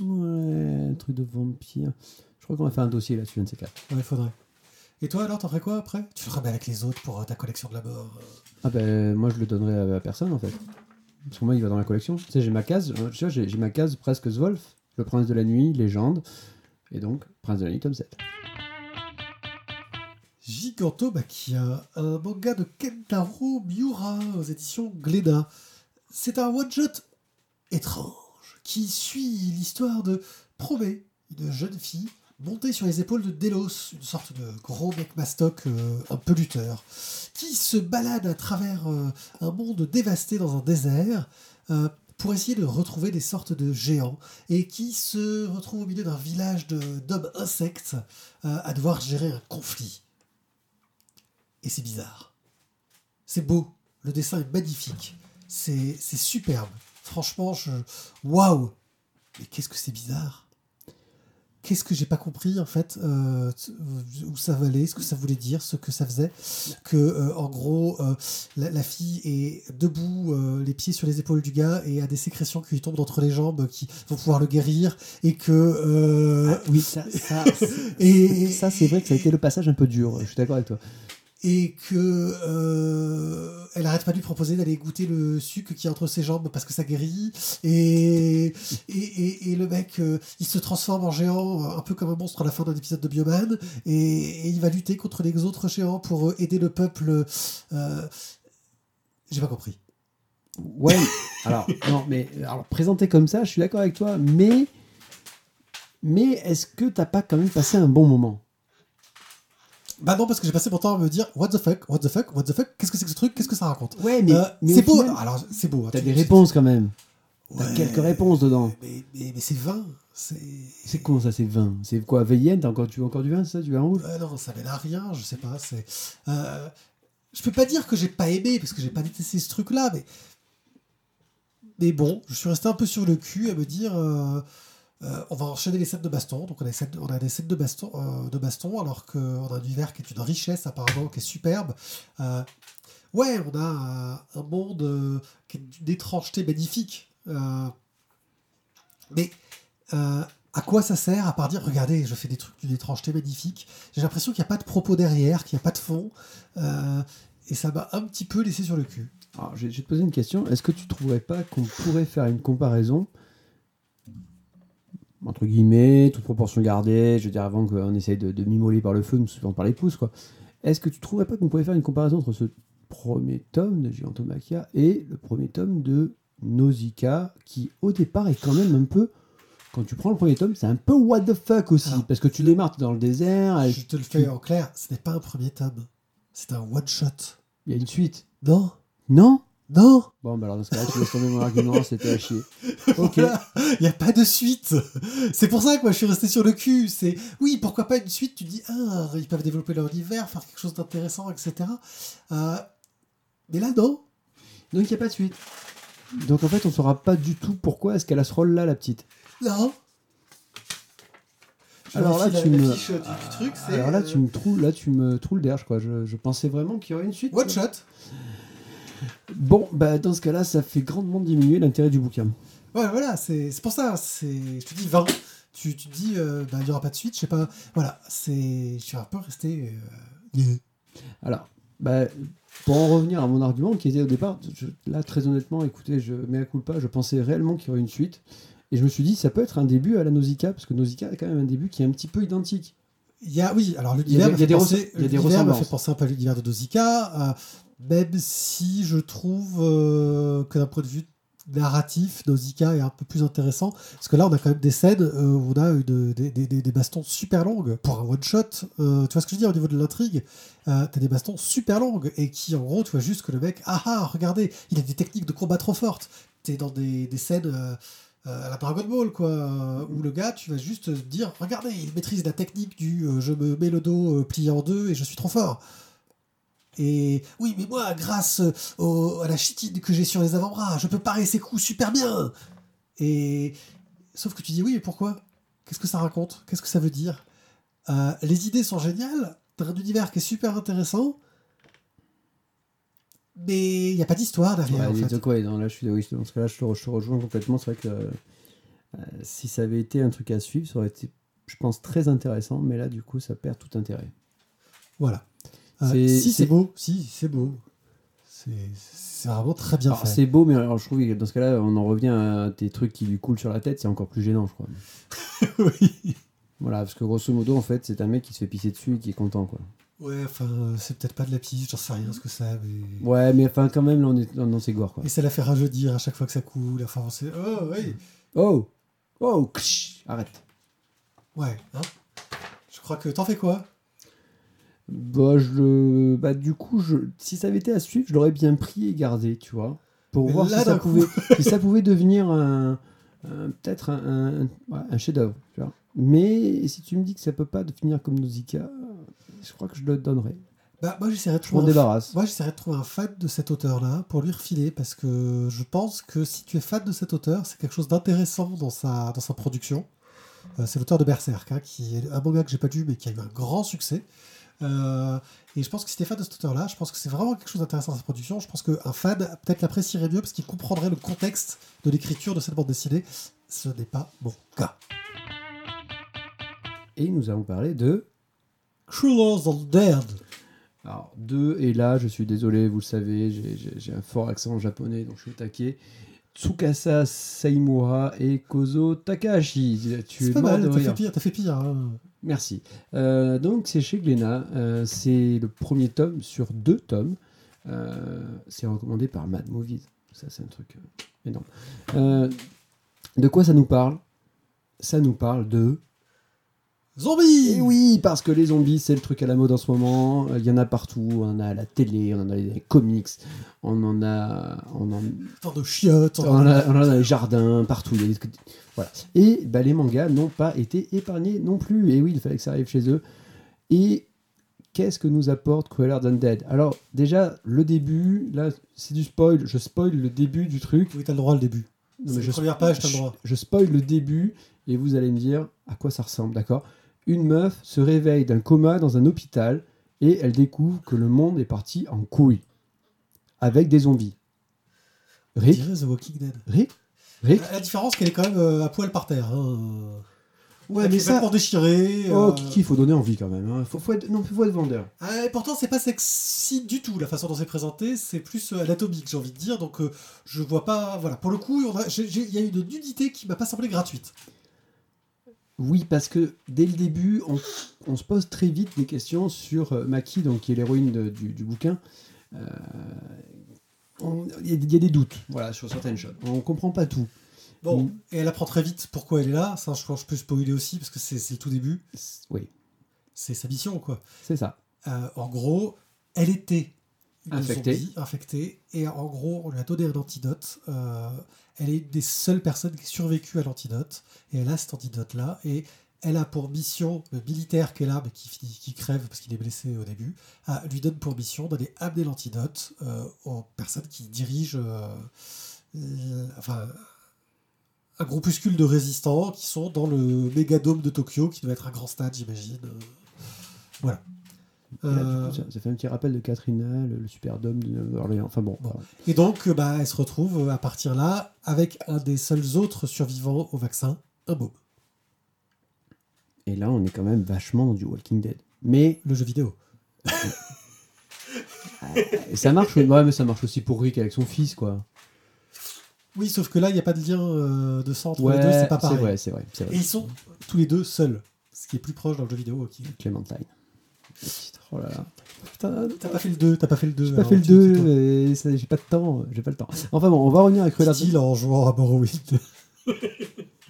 Ouais, un truc de vampire. Je crois qu'on va faire un dossier là-dessus, un de ces quatre. Ouais, il faudrait. Et toi alors, t'en ferais quoi après? Tu le remets avec les autres pour euh, ta collection de la mort euh? Ah ben, moi je le donnerai à, à personne en fait. Parce que moi il va dans la collection. Tu sais, j'ai ma case, euh, tu vois, j'ai j'ai ma case presque Zwolf, Le Prince de la Nuit, Légende, et donc Prince de la Nuit, tome 7. Gigantomachia, un manga de Kentaro Miura aux éditions Glénat. C'est un one-shot étrange qui suit l'histoire de Promé, une jeune fille montée sur les épaules de Delos, une sorte de gros mec mastoc euh, un peu lutteur, qui se balade à travers euh, un monde dévasté dans un désert euh, pour essayer de retrouver des sortes de géants et qui se retrouve au milieu d'un village d'hommes insectes à devoir gérer un conflit. Et c'est bizarre. C'est beau. Le dessin est magnifique. C'est c'est superbe. Franchement, je. Waouh Mais qu'est-ce que c'est bizarre Qu'est-ce que j'ai pas compris en fait euh, Où ça allait, ce que ça voulait dire, ce que ça faisait Que euh, en gros, euh, la, la fille est debout, les pieds sur les épaules du gars et a des sécrétions qui lui tombent d'entre les jambes qui vont pouvoir le guérir et que. euh, oui, ça, ça, et, ça c'est vrai que ça a été le passage un peu dur, je suis d'accord avec toi. Et que euh, elle arrête pas de lui proposer d'aller goûter le sucre qui est entre ses jambes parce que ça guérit et et, et, et le mec euh, il se transforme en géant euh, un peu comme un monstre à la fin d'un épisode de Bioman. Et, il va lutter contre les autres géants pour aider le peuple j'ai pas compris. Ouais, alors, mais alors, présenté comme ça, je suis d'accord avec toi, mais, mais est-ce que t'as pas quand même passé un bon moment? Bah non, parce que j'ai passé mon temps à me dire What the fuck, what the fuck, what the fuck, qu'est-ce que c'est que ce truc, qu'est-ce que ça raconte Ouais, mais, Euh, mais C'est au beau, final, alors c'est beau. hein, T'as des réponses quand même. T'as Ouais, quelques réponses dedans. Mais, mais, mais c'est 20. C'est. C'est con ça, c'est vin. C'est quoi, Veillenne T'as encore, tu veux encore du vin, ça Du vin rouge Ouais, non, ça mène à rien, je sais pas. C'est. Euh, je peux pas dire que j'ai pas aimé, parce que j'ai pas détesté ce truc-là, mais. Mais bon, je suis resté un peu sur le cul à me dire. Euh, on va enchaîner les scènes de baston, donc on a des scènes, de baston, euh, de baston alors qu'on a un univers qui est une richesse apparemment, qui est superbe. Euh, ouais, on a un monde qui est d'une étrangeté magnifique. Mais à quoi ça sert à part dire regardez, je fais des trucs d'une étrangeté magnifique J'ai l'impression qu'il n'y a pas de propos derrière, qu'il n'y a pas de fond. et ça m'a un petit peu laissé sur le cul. Alors, je vais te poser une question. Est-ce que tu trouverais pas qu'on pourrait faire une comparaison entre guillemets, toute proportion gardée, je veux dire avant qu'on essaye de, de m'immoler par le feu, nous suivant par les pouces, quoi. Est-ce que tu trouverais pas qu'on pourrait faire une comparaison entre ce premier tome de Gigantomachia et le premier tome de Nausicaa, qui au départ est quand même un peu, quand tu prends le premier tome, c'est un peu what the fuck aussi, Alors, parce que tu démarres dans le désert, Je te le fais en clair, ce n'est pas un premier tome. C'est un one-shot. il y a une suite. Non? Non? Non Bon, bah alors dans ce cas-là, tu laisses tomber mon argument, c'était à chier. Ok. Il n'y a pas de suite. C'est pour ça que moi je suis resté sur le cul. C'est oui, pourquoi pas une suite? Tu dis ah, ils peuvent développer leur univers, faire quelque chose d'intéressant, etc. Euh, mais là non. Donc il n'y a pas de suite. Donc en fait, on saura pas du tout pourquoi est-ce qu'elle a ce rôle-là, la petite. Non. Je Alors là, tu me- fiche du, du truc, c'est Alors là, euh, tu me trouves, là, tu me trouves le derge, quoi. Je, je pensais vraiment qu'il y aurait une suite. one shot. Bon, bah dans ce cas-là, ça fait grandement diminuer l'intérêt du bouquin. Ouais, voilà, c'est pour ça. C'est, je te dis 20. Tu, tu te dis, euh, bah, il n'y aura pas de suite, je sais pas. Voilà, c'est, je suis un peu resté. euh, yeah. Alors, bah, pour en revenir à mon argument qui était au départ, je- là, très honnêtement, écoutez, je mets à coup pas, je pensais réellement qu'il y aurait une suite. Et je me suis dit, ça peut être un début à la Nausicaa, parce que Nausicaa a quand même un début qui est un petit peu identique. Il y a, oui, alors l'univers m'a fait fait penser un peu à l'univers de Nausicaa, euh, même si je trouve euh, que d'un point de vue narratif, Nausicaa est un peu plus intéressant, parce que là on a quand même des scènes euh, où on a une- des, des- des- bastons super longues pour un one-shot, euh, tu vois ce que je veux dire au niveau de l'intrigue? Euh, T'as des bastons super longues, et qui en gros, tu vois juste que le mec, ah ah, regardez, il a des techniques de combat trop fortes, t'es dans des, des scènes... euh, à la Dragon Ball, quoi, euh, où le gars, tu vas juste te dire, regardez, il maîtrise la technique du euh, je me mets le dos euh, plié en deux et je suis trop fort. Et oui, mais moi, grâce euh, au- à la chitine que j'ai sur les avant-bras, je peux parer ses coups super bien. Et sauf que tu dis oui, mais pourquoi? Qu'est-ce que ça raconte? Qu'est-ce que ça veut dire? Euh, Les idées sont géniales, t'as un univers qui est super intéressant, mais il n'y a pas d'histoire derrière. en Ouais, fait. donc, ouais, non, là, je suis, oui, dans ce cas-là, je te, re- je te rejoins complètement. C'est vrai que euh, si ça avait été un truc à suivre, ça aurait été, je pense, très intéressant. Mais là, du coup, ça perd tout intérêt. Voilà. Euh, si, c'est- beau, si, c'est beau. C'est vraiment très bien Alors, fait. c'est beau, mais alors, je trouve que dans ce cas-là, on en revient à tes trucs qui lui coulent sur la tête. C'est encore plus gênant, je crois. oui. Voilà, parce que grosso modo, en fait, c'est un mec qui se fait pisser dessus et qui est content, quoi. Ouais, enfin, c'est peut-être pas de la piste, j'en sais rien ce que mais... Ouais, mais enfin, quand même, là, on est dans, ses gore, quoi. Et ça la fait rajeunir à chaque fois que ça coule, enfin, c'est... Oh, oui Oh Oh ksh, Arrête. Ouais, hein Je crois que... T'en fais quoi? Bah, je le... bah, du coup, je... si ça avait été à suivre, je l'aurais bien pris et gardé, tu vois. Pour Mais voir là, si, ça pouvait... si ça pouvait devenir un... un- peut-être un, un, ouais, un chef-d'œuvre, tu vois. Mais si tu me dis que ça peut pas devenir comme Nausicaa, je crois que je le donnerais. Bah, moi, j'essaierais de trouver... un-. Moi, de trouver un fan de cet auteur-là pour lui refiler, parce que je pense que si tu es fan de cet auteur, c'est quelque chose d'intéressant dans sa, dans sa production. Euh, c'est l'auteur de Berserk, hein, qui est un manga que j'ai pas lu, mais qui a eu un grand succès. Euh, et je pense que si tu es fan de cet auteur-là, je pense que c'est vraiment quelque chose d'intéressant dans sa production. Je pense qu'un fan peut-être l'apprécierait mieux parce qu'il comprendrait le contexte de l'écriture de cette bande dessinée. Ce n'est pas mon cas. Et nous allons parler de... Cruellers on Dead. Alors, deux, et là, je suis désolé, vous le savez, j'ai- un fort accent japonais, donc je suis au taquet. Tsukasa Saimura et Kozo Takahashi. Tu es pas mal, t'as fait pire. T'as fait pire hein. Merci. Euh, donc, c'est chez Glénat. euh, c'est le premier tome sur deux tomes. Euh, c'est recommandé par Mad Movies. Ça, c'est un truc énorme. De quoi ça nous parle? Ça nous parle de. Zombies Et oui, parce que les zombies, c'est le truc à la mode en ce moment. Il y en a partout. On en a à la télé, on en a dans les comics, on en a. On en, Tant de chiottes. on en a, on en a dans les jardins, partout. Il y a des trucs- Voilà. Et bah, les mangas n'ont pas été épargnés non plus. Et oui, il fallait que ça arrive chez eux. Et qu'est-ce que nous apporte Crueler Than Dead? Alors, déjà, le début, là, c'est du spoil. Je spoil le début du truc. Oui, t'as le droit le début. Non, mais je, première page, t'as le droit. je spoil le début et vous allez me dire à quoi ça ressemble, d'accord? Une meuf se réveille d'un coma dans un hôpital et elle découvre que le monde est parti en couille avec des zombies. Rick The Walking Dead. Rick Rick La différence, qu'elle est quand même euh, à poil par terre. hein. Ouais, Avec mais les ça. vêtements déchirés. Oh, euh, Kiki, il faut donner envie quand même. hein. Faut, faut être... Non, faut être vendeur. Ah, et pourtant, c'est pas sexy du tout la façon dont c'est présenté. C'est plus euh, anatomique, j'ai envie de dire. Donc, euh, je vois pas. Voilà. Pour le coup, on a- j'ai- j'ai- il y a une nudité qui m'a pas semblé gratuite. Oui, parce que dès le début, on, on se pose très vite des questions sur euh, Maki, donc, qui est l'héroïne du, du bouquin. Euh, Il y, a- il y a des doutes voilà, sur certaines choses. On comprend pas tout. Bon, Mm. et elle apprend très vite pourquoi elle est là. Ça, je pense que je peux spoiler aussi parce que c'est le tout début. Oui, C'est sa mission, quoi. c'est ça. Euh, en gros, elle était Infectée. zombie, infectée, et en gros, on lui a donné un antidote. Euh, elle est une des seules personnes qui a survécu à l'antidote, et elle a cet antidote-là, et elle a pour mission, militaire qu'elle a, mais qui, crève parce qu'il est blessé au début, lui donne pour mission d'aller amener l'antidote euh, aux personnes qui dirigent euh, euh, enfin, un groupuscule de résistants qui sont dans le mégadome de Tokyo, qui doit être un grand stade, j'imagine. Voilà. Là, Euh, coup, ça, ça fait un petit rappel de Katrina, le, le superdome de Orléans. Enfin bon. Et donc, euh, bah, elle se retrouve euh, à partir là avec un des seuls autres survivants au vaccin, un môme, Et là, on est quand même vachement dans du Walking Dead. Mais le jeu vidéo. et ça marche, ouais, mais ça marche aussi pour Rick avec son fils, quoi. Oui, sauf que là, il n'y a pas de lien euh, de sang entre Ouais, les deux, c'est pas c'est pareil. vrai, c'est vrai, Et ils sont tous les deux seuls, ce qui est plus proche dans le jeu vidéo. ok. Clémentine. Oh là là. T'as pas fait le 2, t'as pas fait le 2. j'ai pas fait le 2, et ça- j'ai pas de temps, j'ai pas le temps. Enfin bon, on va revenir à Cruella. Style en jouant à Morrowind.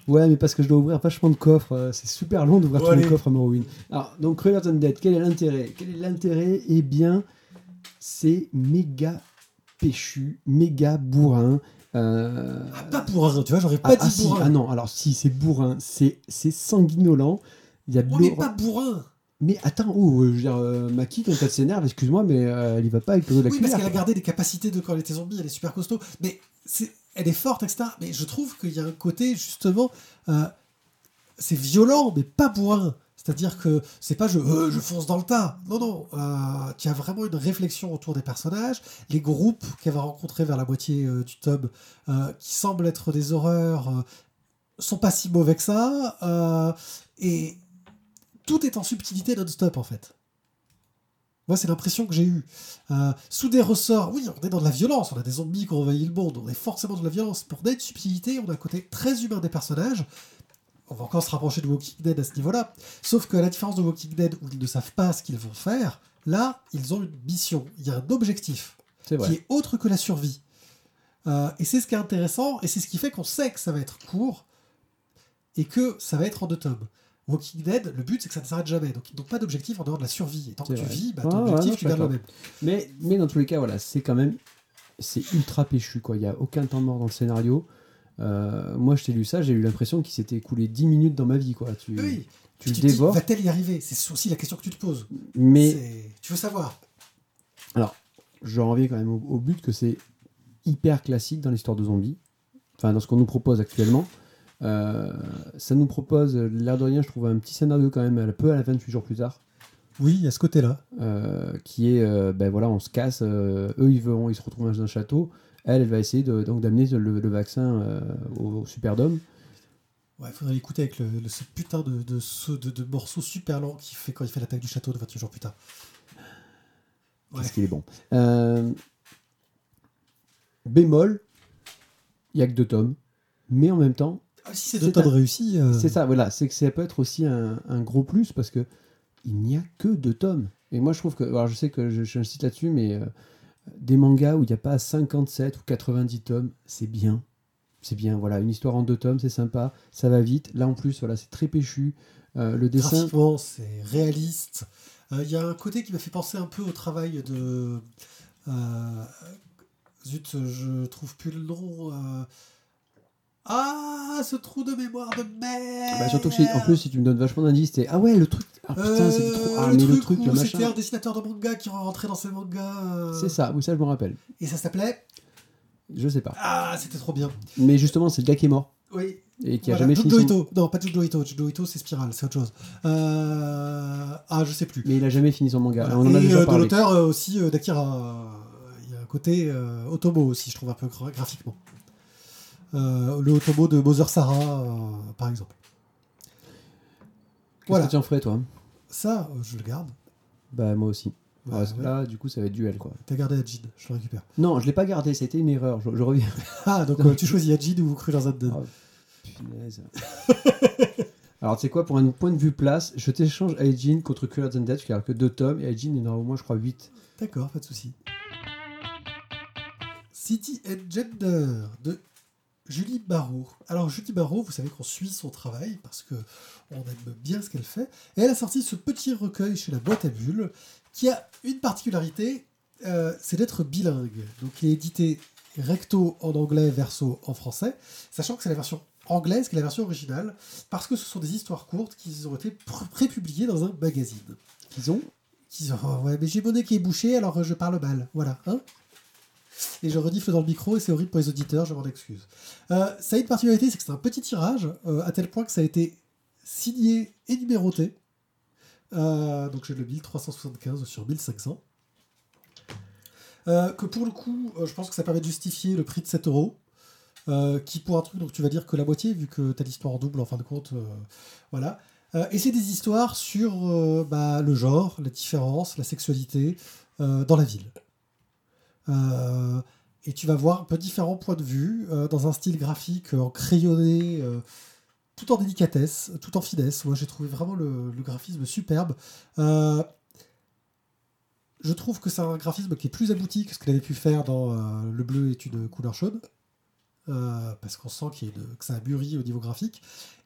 Ouais, mais parce que je dois ouvrir vachement de coffres, euh, c'est super long d'ouvrir tous les coffres à Morrowind. Alors, donc Cruella Dead, quel est l'intérêt? Quel est l'intérêt? Eh bien, c'est méga péchu, méga bourrin. euh, Ah, pas bourrin, tu vois, j'aurais ah, pas ah, dit si, bourrin. ah non, alors si, c'est bourrin, c'est sanguinolent. Il y a On n'est pas bourrin. Mais attends, oh, je veux dire, euh, Maki, quand elle s'énerve, excuse-moi, mais euh, elle y va pas avec le dos de la Oui, parce qu'elle a gardé des capacités de quand elle était zombie, elle est super costaud. Mais c'est, elle est forte, etc. Mais je trouve qu'il y a un côté, justement, euh, c'est violent, mais pas bourrin. C'est-à-dire que c'est pas je, euh, je fonce dans le tas. Non, non. Euh, tu as vraiment une réflexion autour des personnages. Les groupes qu'elle va rencontrer vers la moitié euh, du tome, qui semblent être des horreurs, sont pas si mauvais que ça. et tout est en subtilité non-stop, en fait. Moi, c'est l'impression que j'ai eue. Euh, sous des ressorts, oui, on est dans de la violence, on a des zombies qui ont envahi le monde, on est forcément dans de la violence. Pour d'être subtilité, on a un côté très humain des personnages. On va encore se rapprocher de Walking Dead à ce niveau-là. Sauf qu'à la différence de Walking Dead, où ils ne savent pas ce qu'ils vont faire, là, ils ont une mission. Il y a un objectif qui est autre que la survie. Euh, et c'est ce qui est intéressant, et c'est ce qui fait qu'on sait que ça va être court, et que ça va être en deux tomes. Walking Dead, le but c'est que ça ne s'arrête jamais. Donc ils n'ont pas d'objectif en dehors de la survie. Et tant que tu vrai. vis, bah, Ah, ton objectif, non, tu gardes le même. Mais, mais dans tous les cas, voilà, c'est quand même. C'est ultra péchu, quoi. Il n'y a aucun temps mort dans le scénario. Euh, moi, je t'ai lu ça, j'ai eu l'impression qu'il s'était écoulé 10 minutes dans ma vie, quoi. Tu, Oui. tu Puis le dévores. Va-t-elle y arriver? C'est aussi la question que tu te poses. Mais Tu veux savoir. je reviens quand même au, au but que c'est hyper classique dans l'histoire de zombies. Enfin, dans ce qu'on nous propose actuellement. Euh, ça nous propose, l'air de rien, je trouve un petit scénario quand même, un peu à la 28 jours plus tard. Oui, il y a ce côté-là. euh, qui est euh, ben voilà on se casse eux ils vont ils se retrouvent dans un château elle elle va essayer de, donc d'amener le, le vaccin au, au superdome Ouais, faudrait l'écouter avec le, le- ce putain de, de, ce- de, de morceau super lent qu'il fait quand il fait l'attaque du château de 28 jours plus tard. Ouais. qu'est-ce qu'il est bon bémol il y a que deux tomes mais en même temps Ah, si c'est tomes un- réussis. euh, c'est ça voilà c'est que ça peut être aussi un, un gros plus parce que il n'y a que deux tomes et moi je trouve que alors je sais que je- j'insiste là-dessus mais euh, des mangas où il n'y a pas 57 ou 90 tomes, c'est bien. C'est bien, voilà, une histoire en deux tomes, c'est sympa, ça va vite. Là en plus, voilà, c'est très péchu. Euh, le dessin, c'est réaliste. Euh, Il y a un côté qui m'a fait penser un peu au travail de. zut, je trouve plus le nom. Ah, ce trou de mémoire de merde bah, surtout que si- en plus, si tu me donnes vachement d'indices, c'est ah ouais, le truc, ah putain, c'était trop, Euh, ah le mais le truc, où le machin. c'était un dessinateur de manga qui rentrait dans ses mangas. euh, C'est ça, oui, ça je me rappelle. Et ça s'appelait Je sais pas. Ah, c'était trop bien. Mais justement, c'est le gars qui est mort Oui. et qui a Voilà, jamais fini. Son- Ito. Non, pas Jojo Ito. Ito, c'est Spiral, c'est autre chose. Euh, Ah, je sais plus. Mais il a jamais fini son manga. Voilà. On en a Et déjà euh, de parlé. l'auteur euh, aussi euh, d'Akira. Il y a un côté euh, Otomo aussi, je trouve, un peu gra- graphiquement. Euh, le Otomo de Bowser Sarah, euh, par exemple. Qu'est-ce Voilà. que tu en ferais, toi Ça, euh, je le garde. Bah, moi aussi. Ouais. Là, du coup, ça va être duel, quoi. T'as gardé Ajin, je le récupère. Non, je l'ai pas gardé, c'était une erreur. Je, je reviens. Ah, donc euh, tu choisis Ajin ou Cruelers Undead Ah, punaise. Alors, tu sais quoi, pour un point de vue place, je t'échange Aijin contre parce qu'il n'y a que deux tomes, et Aijin, il y en aura au moins, je crois, 8. D'accord, pas de souci. City and Gender de Julie Barrault. Alors Julie Barrault, vous savez qu'on suit son travail parce que on aime bien ce qu'elle fait. Et elle a sorti ce petit recueil chez la boîte à bulles qui a une particularité, euh, c'est d'être bilingue. Donc il est édité recto en anglais, verso en français, sachant que c'est la version anglaise qui est la version originale, parce que ce sont des histoires courtes qui ont été pr- prépubliées dans un magazine. Qu'ils ont? Qui disent Oh, ouais, mais j'ai mon nez qui est bouché, alors je parle mal. Voilà. Hein? Et je renifle dans le micro et c'est horrible pour les auditeurs, je m'en excuse. Euh, ça a une particularité, c'est que c'est un petit tirage, euh, à tel point que ça a été signé et numéroté. Euh, donc j'ai le 1375 sur 1500. Euh, que pour le coup, je pense que ça permet de justifier le prix de 7 euros. Qui pour un truc, donc tu vas dire que la moitié, vu que tu as l'histoire en double en fin de compte. voilà. Et c'est des histoires sur bah, le genre, la différence, la sexualité dans la ville. Euh, et tu vas voir un peu différents points de vue euh, dans un style graphique euh, en crayonné, tout en délicatesse, tout en finesse. Moi, j'ai trouvé vraiment le, le graphisme superbe. Euh, je trouve que c'est un graphisme qui est plus abouti que ce qu'elle avait pu faire dans euh, Le bleu est une couleur chaude. Euh, parce qu'on sent qu'il y a une- que ça a mûri au niveau graphique.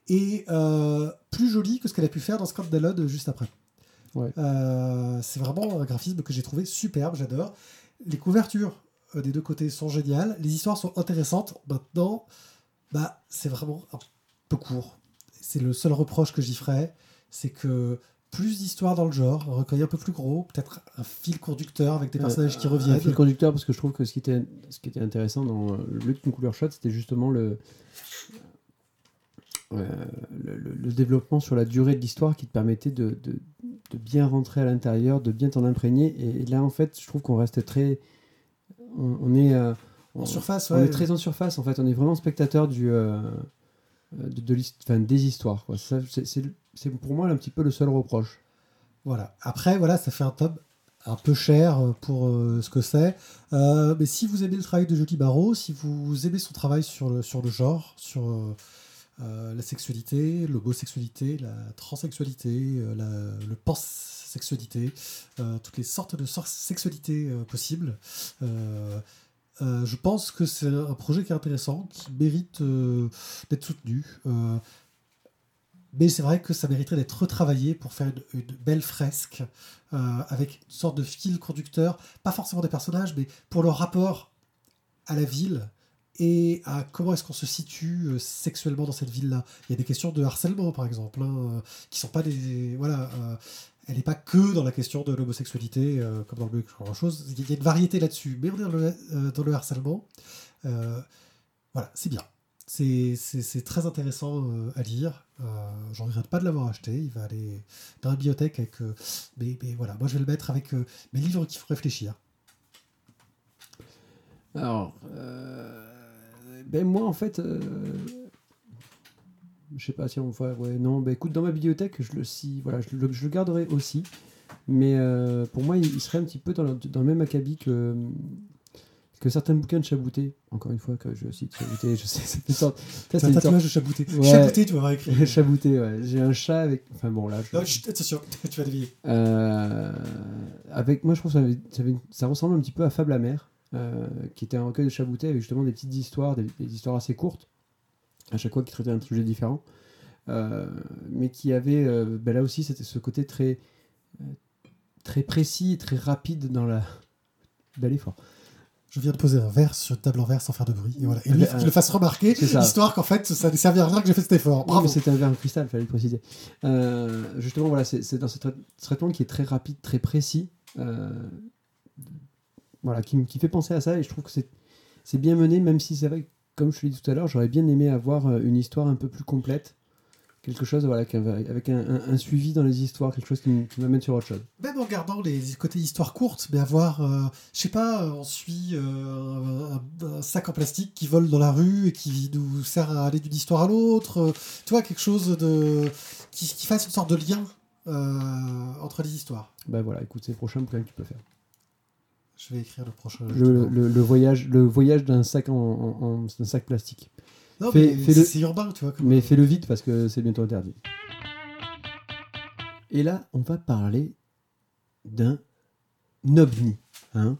Et plus joli que ce qu'elle a pu faire dans Scandalone juste après. Ouais. C'est vraiment un graphisme que j'ai trouvé superbe, j'adore. Les couvertures euh, des deux côtés sont géniales, les histoires sont intéressantes. Maintenant, bah, c'est vraiment un peu court. C'est le seul reproche que j'y ferais, c'est que plus d'histoires dans le genre, un recueil un peu plus gros, peut-être un fil conducteur avec des personnages qui reviennent. Un fil conducteur, parce que je trouve que ce qui était, ce qui était intéressant dans euh, Le d'une couleur chaude, c'était justement le, le, le- le développement sur la durée de l'histoire qui te permettait de, de- de bien rentrer à l'intérieur, de bien t'en imprégner. Et, là, en fait, je trouve qu'on reste très. On, on est. euh, En on- surface, on ouais. est très en surface, en fait. On est vraiment spectateur du, euh, de, de enfin, des histoires. C'est pour moi un petit peu le seul reproche. Voilà. Après, voilà, ça fait un tome un peu cher euh, pour euh, ce que c'est. Euh, mais si vous aimez le travail de Jolie Barrault, si vous aimez son travail sur le, sur le genre, sur euh, la sexualité, l'homosexualité, la transsexualité, euh, la- le pansexualité, euh, toutes les sortes de sor- sexualité euh, possibles, je pense que c'est un projet qui est intéressant, qui mérite d'être soutenu. Mais c'est vrai que ça mériterait d'être retravaillé pour faire une, une belle fresque avec une sorte de fil conducteur, pas forcément des personnages, mais pour leur rapport à la ville et à comment est-ce qu'on se situe euh, sexuellement dans cette ville-là? Il y a des questions de harcèlement, par exemple, hein, euh, qui sont pas des... Voilà, euh, elle n'est pas que dans la question de l'homosexualité, euh, comme dans le bleu, grand chose. Il y a une variété là-dessus, mais on est dans le, euh, dans le harcèlement. Euh, voilà, c'est bien. C'est- très intéressant euh, à lire. Euh, J'en regrette pas de l'avoir acheté. Il va aller dans la bibliothèque avec. euh, mais, mais voilà, moi je vais le mettre avec euh, mes livres qui font réfléchir. Alors, euh, ben moi en fait, euh, je sais pas si on va, ouais, non, ben écoute, dans ma bibliothèque, je le, si, voilà, je le, je le garderai aussi, mais euh, pour moi, il, il serait un petit peu dans le, dans le même acabit que, que certains bouquins de Chabouté, encore une fois que je cite Chabouté, je sais, c'est une sorte. c'est un tatouage de chabouté. Ouais. Chabouté, tu vas avoir écrit. Chabouté, ouais. J'ai un chat avec. Enfin bon, là. je- Non, chut, attention, tu vas deviner. Euh, avec moi, je trouve que ça, avait- ça, avait- ça ressemble un petit peu à Fable amère, euh, qui était un recueil de Chaboutet avec justement des petites histoires, des, des histoires assez courtes, à chaque fois qui traitaient un sujet différent, euh, mais qui avait euh, ben là aussi c'était ce côté très euh, très précis, très rapide dans la. Bel effort. Je viens de poser un verre sur une table en verre sans faire de bruit. Et voilà. Et lui, il faut Euh, qu'il le fasse remarquer, histoire qu'en fait, ça ne servi à rien que j'ai fait cet effort. Bravo. mais c'était un verre en cristal, fallait le préciser. Euh, justement, voilà, c'est dans ce trai- ce traitement qui est très rapide, très précis, euh, voilà, qui, qui fait penser à ça, et je trouve que c'est bien mené, même si c'est vrai, que, comme je te l'ai dit tout à l'heure, j'aurais bien aimé avoir euh, une histoire un peu plus complète, quelque chose voilà, avec un, un- un suivi dans les histoires, quelque chose qui m'amène sur autre chose. Même en gardant les côtés histoires courtes, mais avoir, euh, je sais pas, on suit euh, un, un sac en plastique qui vole dans la rue et qui nous sert à aller d'une histoire à l'autre. euh, tu vois, quelque chose de qui, qui fasse une sorte de lien euh, entre les histoires. Bah voilà, écoute, c'est le prochain bouquin que tu peux faire. Je vais écrire le prochain. Le, le- le voyage, le voyage d'un sac en, en- en- d'un sac plastique. non, fais- mais c'est urbain, tu vois. comme- Mais fais-le vite parce que c'est bientôt interdit. Et là, on va parler d'un ovni. Hein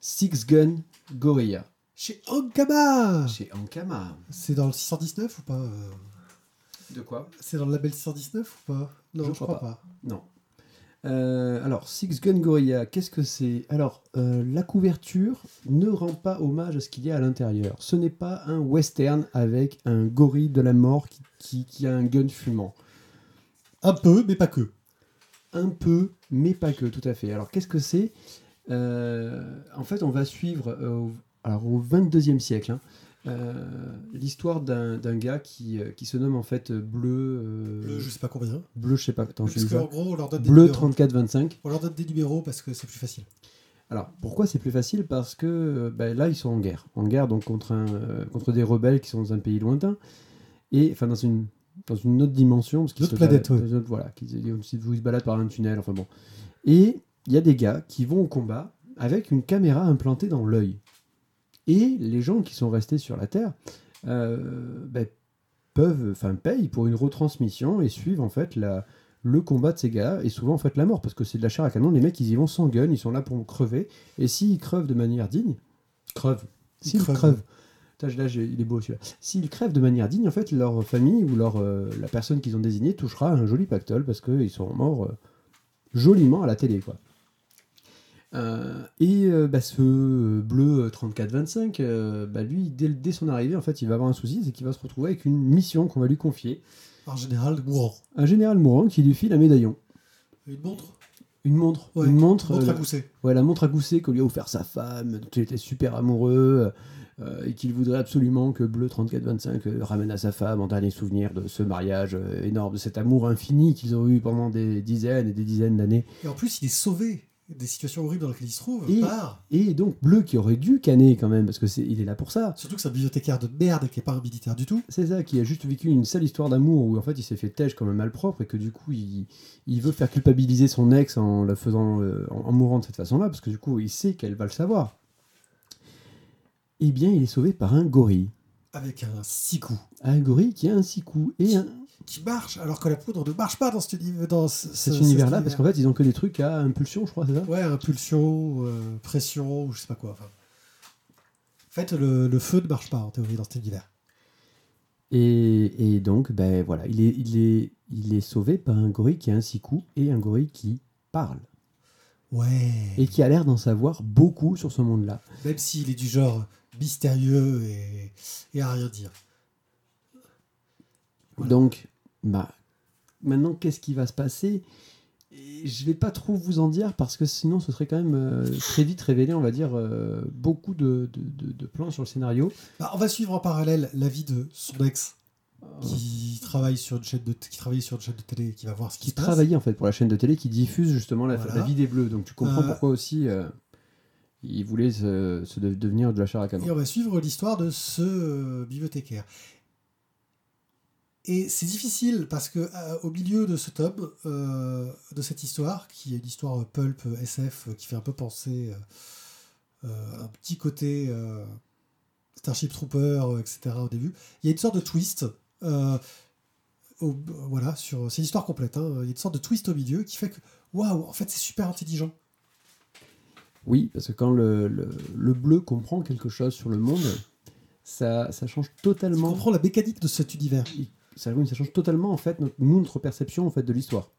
Six Gun Gorilla. Chez Ankama Chez Ankama. C'est dans le 619 ou pas euh De quoi? C'est dans le label 619 ou pas? Non, Je je, crois crois pas. Non. Euh, alors, Six Gun Gorilla, qu'est-ce que c'est? Alors, euh, la couverture ne rend pas hommage à ce qu'il y a à l'intérieur. Ce n'est pas un western avec un gorille de la mort qui, qui- qui a un gun fumant. Un peu, mais pas que. Un peu, mais pas que, tout à fait. Alors, qu'est-ce que c'est? Euh, En fait, on va suivre au, alors, au 22e siècle hein, l'histoire d'un gars qui, euh, qui se nomme en fait Bleu. euh, Le, je sais pas combien. Bleu, je sais pas. Attends, je Parce vais dire qu'en gros, on leur donne des Bleu numéros. 3425. On leur donne des numéros parce que c'est plus facile. Alors, pourquoi c'est plus facile? Parce que euh, ben, là, ils sont en guerre. En guerre, donc, contre, un, euh, contre des rebelles qui sont dans un pays lointain. Et, enfin, dans une, dans une autre dimension. Parce qu'ils se planète, ouais. Voilà, ils se baladent par un tunnel, enfin bon. Et il y a des gars qui vont au combat avec une caméra implantée dans l'œil. Et les gens qui sont restés sur la Terre euh, ben, peuvent, enfin, payent pour une retransmission et suivent, en fait, la, le combat de ces gars et souvent en fait la mort. Parce que c'est de la chair à canon. Les mecs ils y vont sans gun ils sont là pour crever. Et s'ils crevent de manière digne crevent. Ils s'ils crevent. là, il est beau celui-là. S'ils crèvent de manière digne en fait leur famille ou leur euh, la personne qu'ils ont désignée touchera un joli pactole parce qu'ils sont morts euh, joliment à la télé quoi et euh, bah, ce euh, bleu 34-25, euh, bah, lui, dès, dès son arrivée, en fait, il va avoir un souci, c'est qu'il va se retrouver avec une mission qu'on va lui confier. En général, mourant. Un général mourant qui lui file un médaillon. Une montre? Une montre. Ouais, une montre. Montre euh, à gousset. ouais, la montre à gousset que lui a offert sa femme, dont il était super amoureux, euh, et qu'il voudrait absolument que Bleu 3425 euh, ramène à sa femme en dernier souvenir de ce mariage euh, énorme, de cet amour infini qu'ils ont eu pendant des dizaines et des dizaines d'années. Et en plus, il est sauvé des situations horribles dans lesquelles il se trouve Et- par. Et donc Bleu qui aurait dû canner quand même, parce que c'est, il est là pour ça. Surtout que c'est un bibliothécaire de merde qui n'est pas un militaire du tout. C'est ça, qui a juste vécu une sale histoire d'amour où en fait il s'est fait têche comme un malpropre et que du coup il, il veut faire culpabiliser son ex en la faisant euh, en, en mourant de cette façon-là parce que du coup il sait qu'elle va le savoir. Eh bien, il est sauvé par un gorille. Avec un six coups. Un gorille qui a un six coups et un, Qui marche alors que la poudre ne marche pas dans, cet dans ce- ce- cet univers-là parce qu'en fait ils ont que des trucs à impulsion, je crois, c'est ça? Ouais, impulsion, euh, pression, ou je sais pas quoi. enfin. En fait, le, le feu ne marche pas en théorie dans cet univers. et, et donc, ben voilà, il est, il, est, il est sauvé par un gorille qui a un six coups et un gorille qui parle Ouais. et qui a l'air d'en savoir beaucoup sur ce monde-là. Même s'il est du genre mystérieux et, et à rien dire. Voilà. Donc, bah, maintenant, qu'est-ce qui va se passer? Et Je vais pas trop vous en dire parce que sinon, ce serait quand même euh, très vite révélé, on va dire, euh, beaucoup de, de- de- de plans sur le scénario. Bah, on va suivre en parallèle la vie de son ex Euh, qui travaille sur une chaîne de qui travaille sur une chaîne de télé qui va voir ce qui, qui se passe. travaillait en fait pour la chaîne de télé qui diffuse justement la, Voilà. la vie des Bleus. Donc, tu comprends Euh, pourquoi aussi il voulait se, se de- devenir de la chair à canon. Et on va suivre l'histoire de ce bibliothécaire. Et c'est difficile parce que euh, au milieu de ce tome, euh, de cette histoire, qui est une histoire euh, pulp euh, SF euh, qui fait un peu penser euh, un petit côté euh, Starship Trooper, euh, etc. au début. Il y a une sorte de twist. euh, au- voilà, sur, c'est une histoire complète. hein. Il y a une sorte de twist au milieu qui fait que, waouh, en fait, c'est super intelligent. Oui, parce que quand le, le, le bleu comprend quelque chose sur le monde, ça, ça change totalement. comprends la mécanique de cet univers. Ça, ça change totalement en fait notre, notre perception en fait de l'histoire.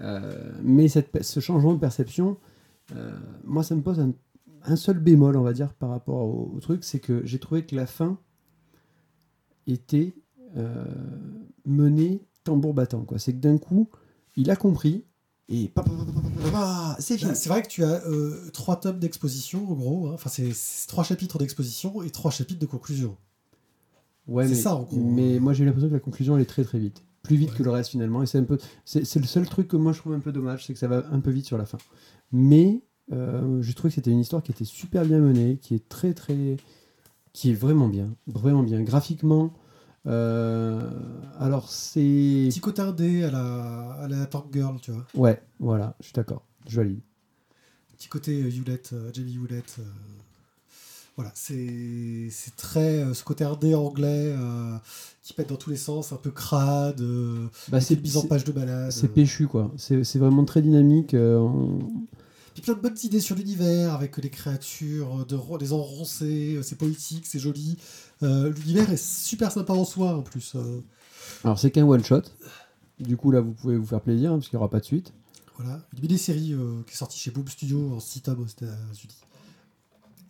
Euh, mais cette, ce changement de perception, euh, moi, ça me pose un, un seul bémol, on va dire, par rapport au, truc, c'est que j'ai trouvé que la fin était euh, menée tambour battant. Quoi. C'est que d'un coup, il a compris et c'est fini. Bah, C'est vrai que tu as trois tomes d'exposition, en gros. hein. Enfin, c'est trois chapitres d'exposition et trois chapitres de conclusion. Ouais, C'est mais, ça, en gros. Mais moi, j'ai l'impression que la conclusion elle est très très vite, plus vite Ouais. que le reste finalement. Et c'est un peu, c'est c'est le seul truc que moi je trouve un peu dommage, c'est que ça va un peu vite sur la fin. Mais euh, j'ai trouvé que c'était une histoire qui était super bien menée, qui est très très, qui est vraiment bien, vraiment bien graphiquement. euh, alors c'est, Petit côté indé à la, à la Tank Girl, tu vois. ouais, voilà, je suis d'accord, je valide. Petit côté euh, Hewlett, euh, Jamie Hewlett. Voilà, c'est très. euh, ce côté anglais euh, qui pète dans tous les sens, un peu crade, euh, Bah, c'est mise en page de balade. c'est péchu quoi. C'est vraiment très dynamique. on- Puis plein de bonnes idées sur l'univers, avec les créatures, de, enroncés, c'est poétique, c'est joli. Euh, l'univers est super sympa en soi en plus. euh, Alors c'est qu'un one shot. Du coup là, vous pouvez vous faire plaisir hein, parce qu'il n'y aura pas de suite. Voilà, une mini-série euh, qui est sortie chez Boom Studio en 6 tomes aux États-Unis.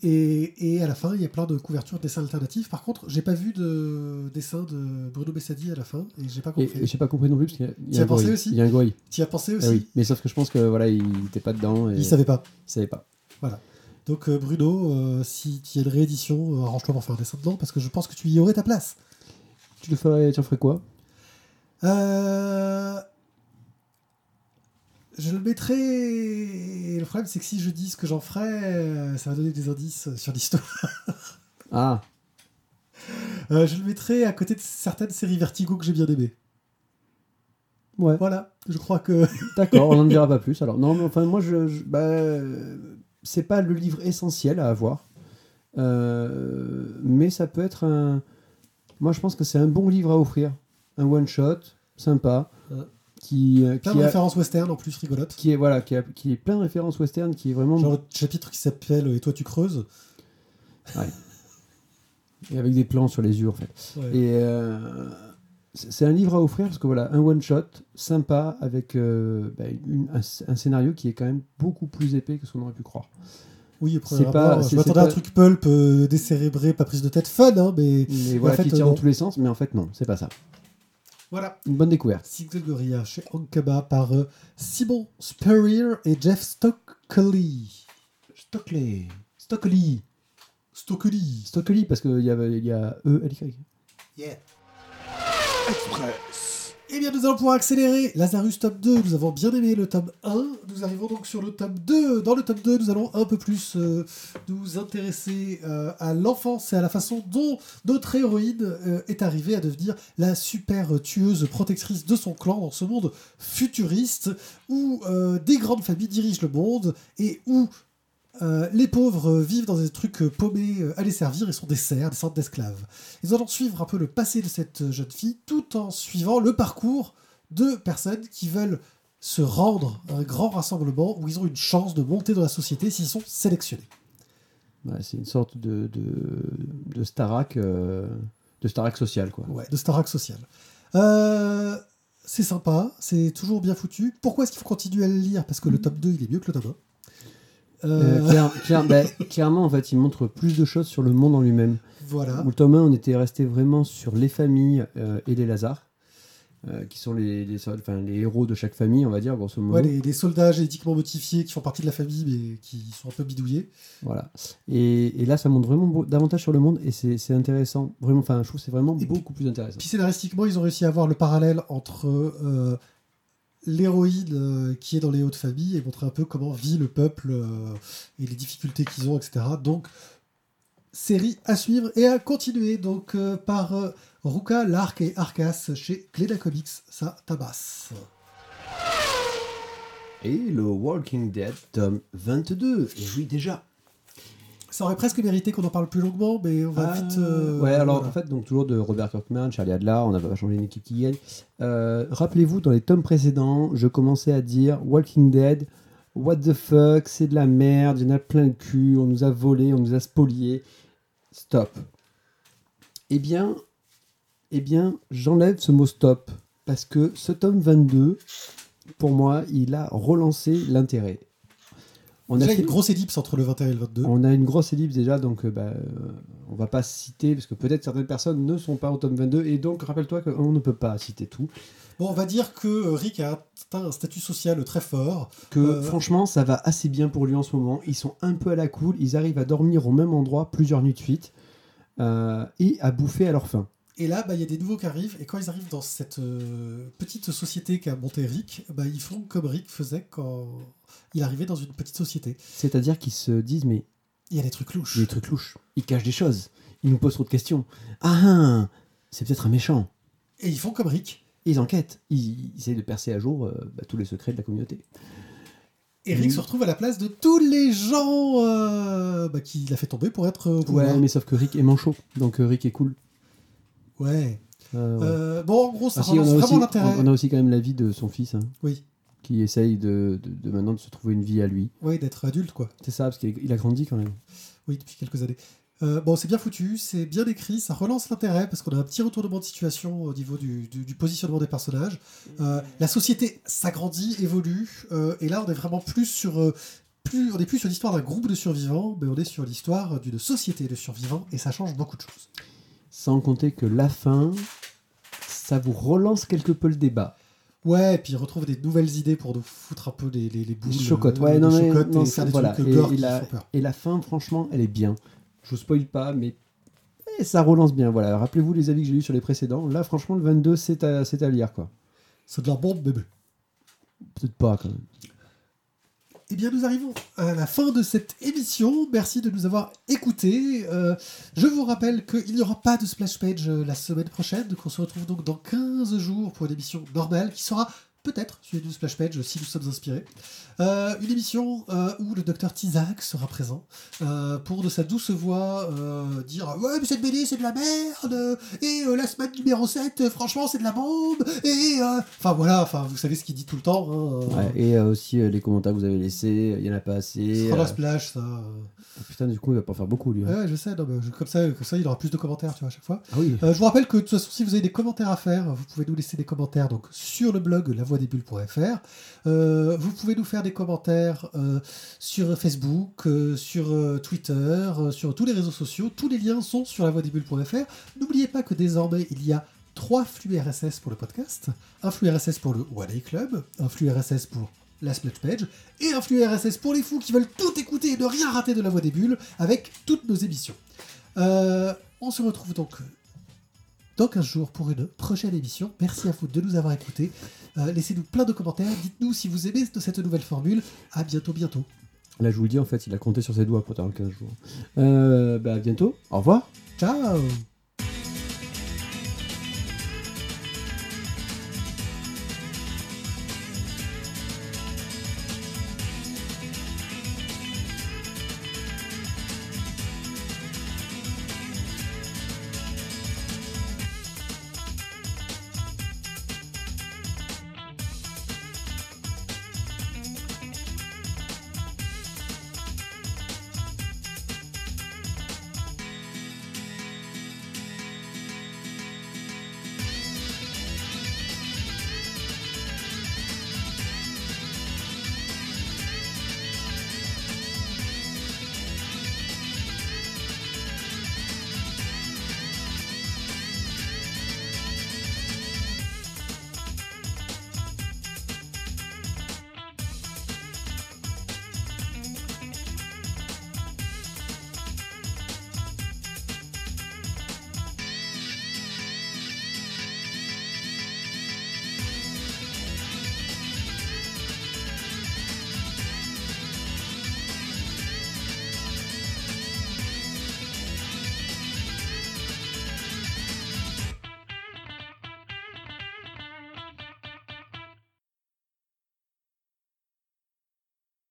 Et, et à la fin, il y a plein de couvertures, de dessins alternatifs. Par contre, j'ai pas vu de dessin de Bruno Bessadi à la fin, et j'ai pas compris. et j'ai pas compris non plus parce qu'il y a- y as un pensé gorille. aussi Il y a un gorille. Tu y as pensé Ah aussi oui, mais sauf que je pense que voilà, il n'était pas dedans et Il savait pas. il savait pas. Donc euh, Bruno, euh, si tu y a une réédition, euh, arrange-toi pour faire un dessin dedans, parce que je pense que tu y aurais ta place. Tu le ferais, tu en ferais quoi? Euh, Je le mettrai. et Le problème, c'est que si je dis ce que j'en ferais, euh, ça va donner des indices sur l'histoire. Ah, Euh, je le mettrai à côté de certaines séries Vertigo que j'ai bien aimées. ouais. Voilà, je crois que. D'accord, on n'en dira pas plus. Alors non, mais enfin moi je, je- bah, c'est pas le livre essentiel à avoir, Euh, mais ça peut être un. Moi je pense que c'est un bon livre à offrir, un one shot sympa, Ouais. Qui euh, Plein qui, de a- références western en plus rigolotes. qui est voilà, qui, a- qui est plein de références western, qui est vraiment Genre le chapitre qui s'appelle Et toi tu creuses. et avec des plans sur les yeux en fait. Ouais. Et euh, c'est un livre à offrir parce que voilà, un one shot sympa avec euh, bah, une- un, un scénario qui est quand même beaucoup plus épais que ce qu'on aurait pu croire. Oui, c'est pas- je m'attendais à un truc pulp, euh, décérébré, pas prise de tête, fun, hein, mais Mais voilà, fait, qui tire euh, dans tous les sens, mais en fait non, c'est pas ça. Voilà. Une bonne découverte. Single Gorilla chez Ankama par euh, Simon Spurrier et Jeff Stockley. Stockley. Stockley. Stockley. Stockley, parce qu'il y a, il y a E, L, Y. Yeah. Express. Eh bien, nous allons pouvoir accélérer. Lazarus tome 2, nous avons bien aimé le tome 1. Nous arrivons donc sur le tome 2. Dans le tome 2, nous allons un peu plus euh, nous intéresser euh, à l'enfance et à la façon dont notre héroïne euh, est arrivée à devenir la super tueuse protectrice de son clan dans ce monde futuriste où des grandes familles dirigent le monde et où euh, les pauvres euh, vivent dans des trucs euh, paumés à les servir et sont des serfs, des sortes d'esclaves. Nous allons suivre un peu le passé de cette jeune fille tout en suivant le parcours de personnes qui veulent se rendre à un grand rassemblement où ils ont une chance de monter dans la société s'ils sont sélectionnés. Ouais, c'est une sorte de, de, de Starak, euh, de Starak social, quoi. Ouais, de Starac social. Euh, c'est sympa, c'est toujours bien foutu. Pourquoi est-ce qu'il faut continuer à le lire? Parce que le tome 2, il est mieux que le tome 1. Euh, Euh, bah, clairement, en fait, il montre plus de choses sur le monde en lui-même. voilà. Où le tome 1, on était resté vraiment sur les familles euh, et les Lazars, euh, qui sont les, les, enfin, les héros de chaque famille, on va dire, grosso modo. Ouais, les, les soldats génétiquement motifiés qui font partie de la famille mais qui sont un peu bidouillés. Voilà. Et, et là, ça montre vraiment beau- davantage sur le monde et c'est intéressant. Vraiment, enfin, je trouve c'est vraiment Et beaucoup plus intéressant. Puis scénaristiquement, ils ont réussi à avoir le parallèle entre euh, l'héroïne euh, qui est dans les hautes familles et montrer un peu comment vit le peuple euh, et les difficultés qu'ils ont, etc. Donc, série à suivre et à continuer. Donc, euh, par Ruka, Lark et Arcas chez Gleda Comics, ça tabasse. Et le Walking Dead, tome 22. Et oui, déjà. Ça aurait presque mérité qu'on en parle plus longuement, mais on va Ah, vite. euh, ouais, alors voilà. en fait, donc toujours de Robert Kirkman, Charlie Adler, on n'a pas changé une équipe qui gagne. Euh, Rappelez-vous, dans les tomes précédents, je commençais à dire Walking Dead, what the fuck, c'est de la merde, il y en a plein le cul, on nous a volé, on nous a spolié. Stop. Eh bien, eh bien j'enlève ce mot stop, parce que ce tome 22, pour moi, il a relancé l'intérêt. On a fait- une grosse ellipse entre le 21 et le 22. on a une grosse ellipse déjà, donc euh, bah, euh, on va pas citer, parce que peut-être certaines personnes ne sont pas au tome 22, et donc rappelle-toi qu'on ne peut pas citer tout. Bon, on va dire que euh, Rick a atteint un statut social très fort. Que Euh, franchement, ça va assez bien pour lui en ce moment. Ils sont un peu à la cool, ils arrivent à dormir au même endroit plusieurs nuits de suite, et à bouffer à leur faim. Et là, bah, il y a des nouveaux qui arrivent, et quand ils arrivent dans cette petite société qu'a montée Rick, bah, ils font comme Rick faisait quand il arrivait dans une petite société. C'est-à-dire qu'ils se disent, mais Il y a des trucs louches. il y a des trucs louches, ils cachent des choses, ils nous posent trop de questions. Ah, ah, c'est peut-être un méchant. Et ils font comme Rick. Ils enquêtent, ils, ils essayent de percer à jour euh, bah, tous les secrets de la communauté. Et Rick Mhm. se retrouve à la place de tous les gens euh, bah, qu'il a fait tomber pour être euh. Ouais, mais sauf que Rick est manchot, donc euh, Rick est cool. Ouais. Euh, bon, en gros, ça Ah si, on, a vraiment l'intérêt. on a aussi quand même la vie de son fils, hein, Oui. Qui essaye de, de- de maintenant de se trouver une vie à lui. Oui, d'être adulte, quoi. C'est ça, parce qu'il il a grandi quand même. Oui, depuis quelques années. Euh, bon, c'est bien foutu, c'est bien écrit, ça relance l'intérêt parce qu'on a un petit retournement de situation au niveau du, du- du positionnement des personnages. Euh, la société s'agrandit, évolue, euh, et là on est vraiment plus sur, plus, on est plus sur l'histoire d'un groupe de survivants, mais on est sur l'histoire d'une société de survivants, et ça change beaucoup de choses. Sans compter que la fin, ça vous relance quelque peu le débat. Ouais, et puis il retrouve des nouvelles idées pour nous foutre un peu les, les, les boules, Les chocottes, euh, ouais, non, mais- chocottes non, et ça, des voilà. trucs Et- gore et qui la- font peur. Et la fin, franchement, elle est bien. Je vous spoil pas, mais eh, ça relance bien. Voilà, rappelez-vous les avis que j'ai eu sur les précédents. Là, franchement, le 22, c'est à, c'est à lire, quoi. C'est de la bombe, bébé. Peut-être pas, quand même. Eh bien, nous arrivons à la fin de cette émission. Merci de nous avoir écoutés. Euh, je vous rappelle qu'il n'y aura pas de splash page euh, la semaine prochaine. Donc, on se retrouve donc dans 15 jours pour une émission normale qui sera peut-être suivie d'une splash page si nous sommes inspirés. Euh, une émission euh, où le docteur Tizak sera présent euh, pour de sa douce voix dire Ouais, mais cette BD c'est de la merde et la semaine numéro 7, euh, franchement, c'est de la bombe et. Enfin, voilà, enfin, vous savez ce qu'il dit tout le temps. hein, Ouais, et aussi les commentaires que vous avez laissés, il y en a pas assez. ce sera la splash, ça. ah, putain, du coup, il va pas faire beaucoup, lui. hein. Ouais, je sais, non, mais je- comme, ça, comme ça, il aura plus de commentaires, tu vois, à chaque fois. Ah oui. Je vous rappelle que, de toute façon, si vous avez des commentaires à faire, vous pouvez nous laisser des commentaires donc, sur le blog lavoidesbulles.fr. Vous pouvez nous faire des commentaires euh, sur Facebook, euh, sur euh, Twitter, sur tous les réseaux sociaux. Tous les liens sont sur lavoidesbulles.fr. N'oubliez pas que désormais, il y a trois flux RSS pour le podcast. Un flux RSS pour le A Club, un flux RSS pour la Splash Page, et un flux RSS pour les fous qui veulent tout écouter et ne rien rater de la voix des bulles avec toutes nos émissions. On se retrouve donc dans 15 jours pour une prochaine émission. Merci à vous de nous avoir écoutés. Euh, Laissez-nous plein de commentaires. Dites-nous si vous aimez cette nouvelle formule. À bientôt, bientôt. Là, je vous le dis, en fait, il a compté sur ses doigts pour dans 15 jours. Euh, bah, à bientôt. Au revoir. Ciao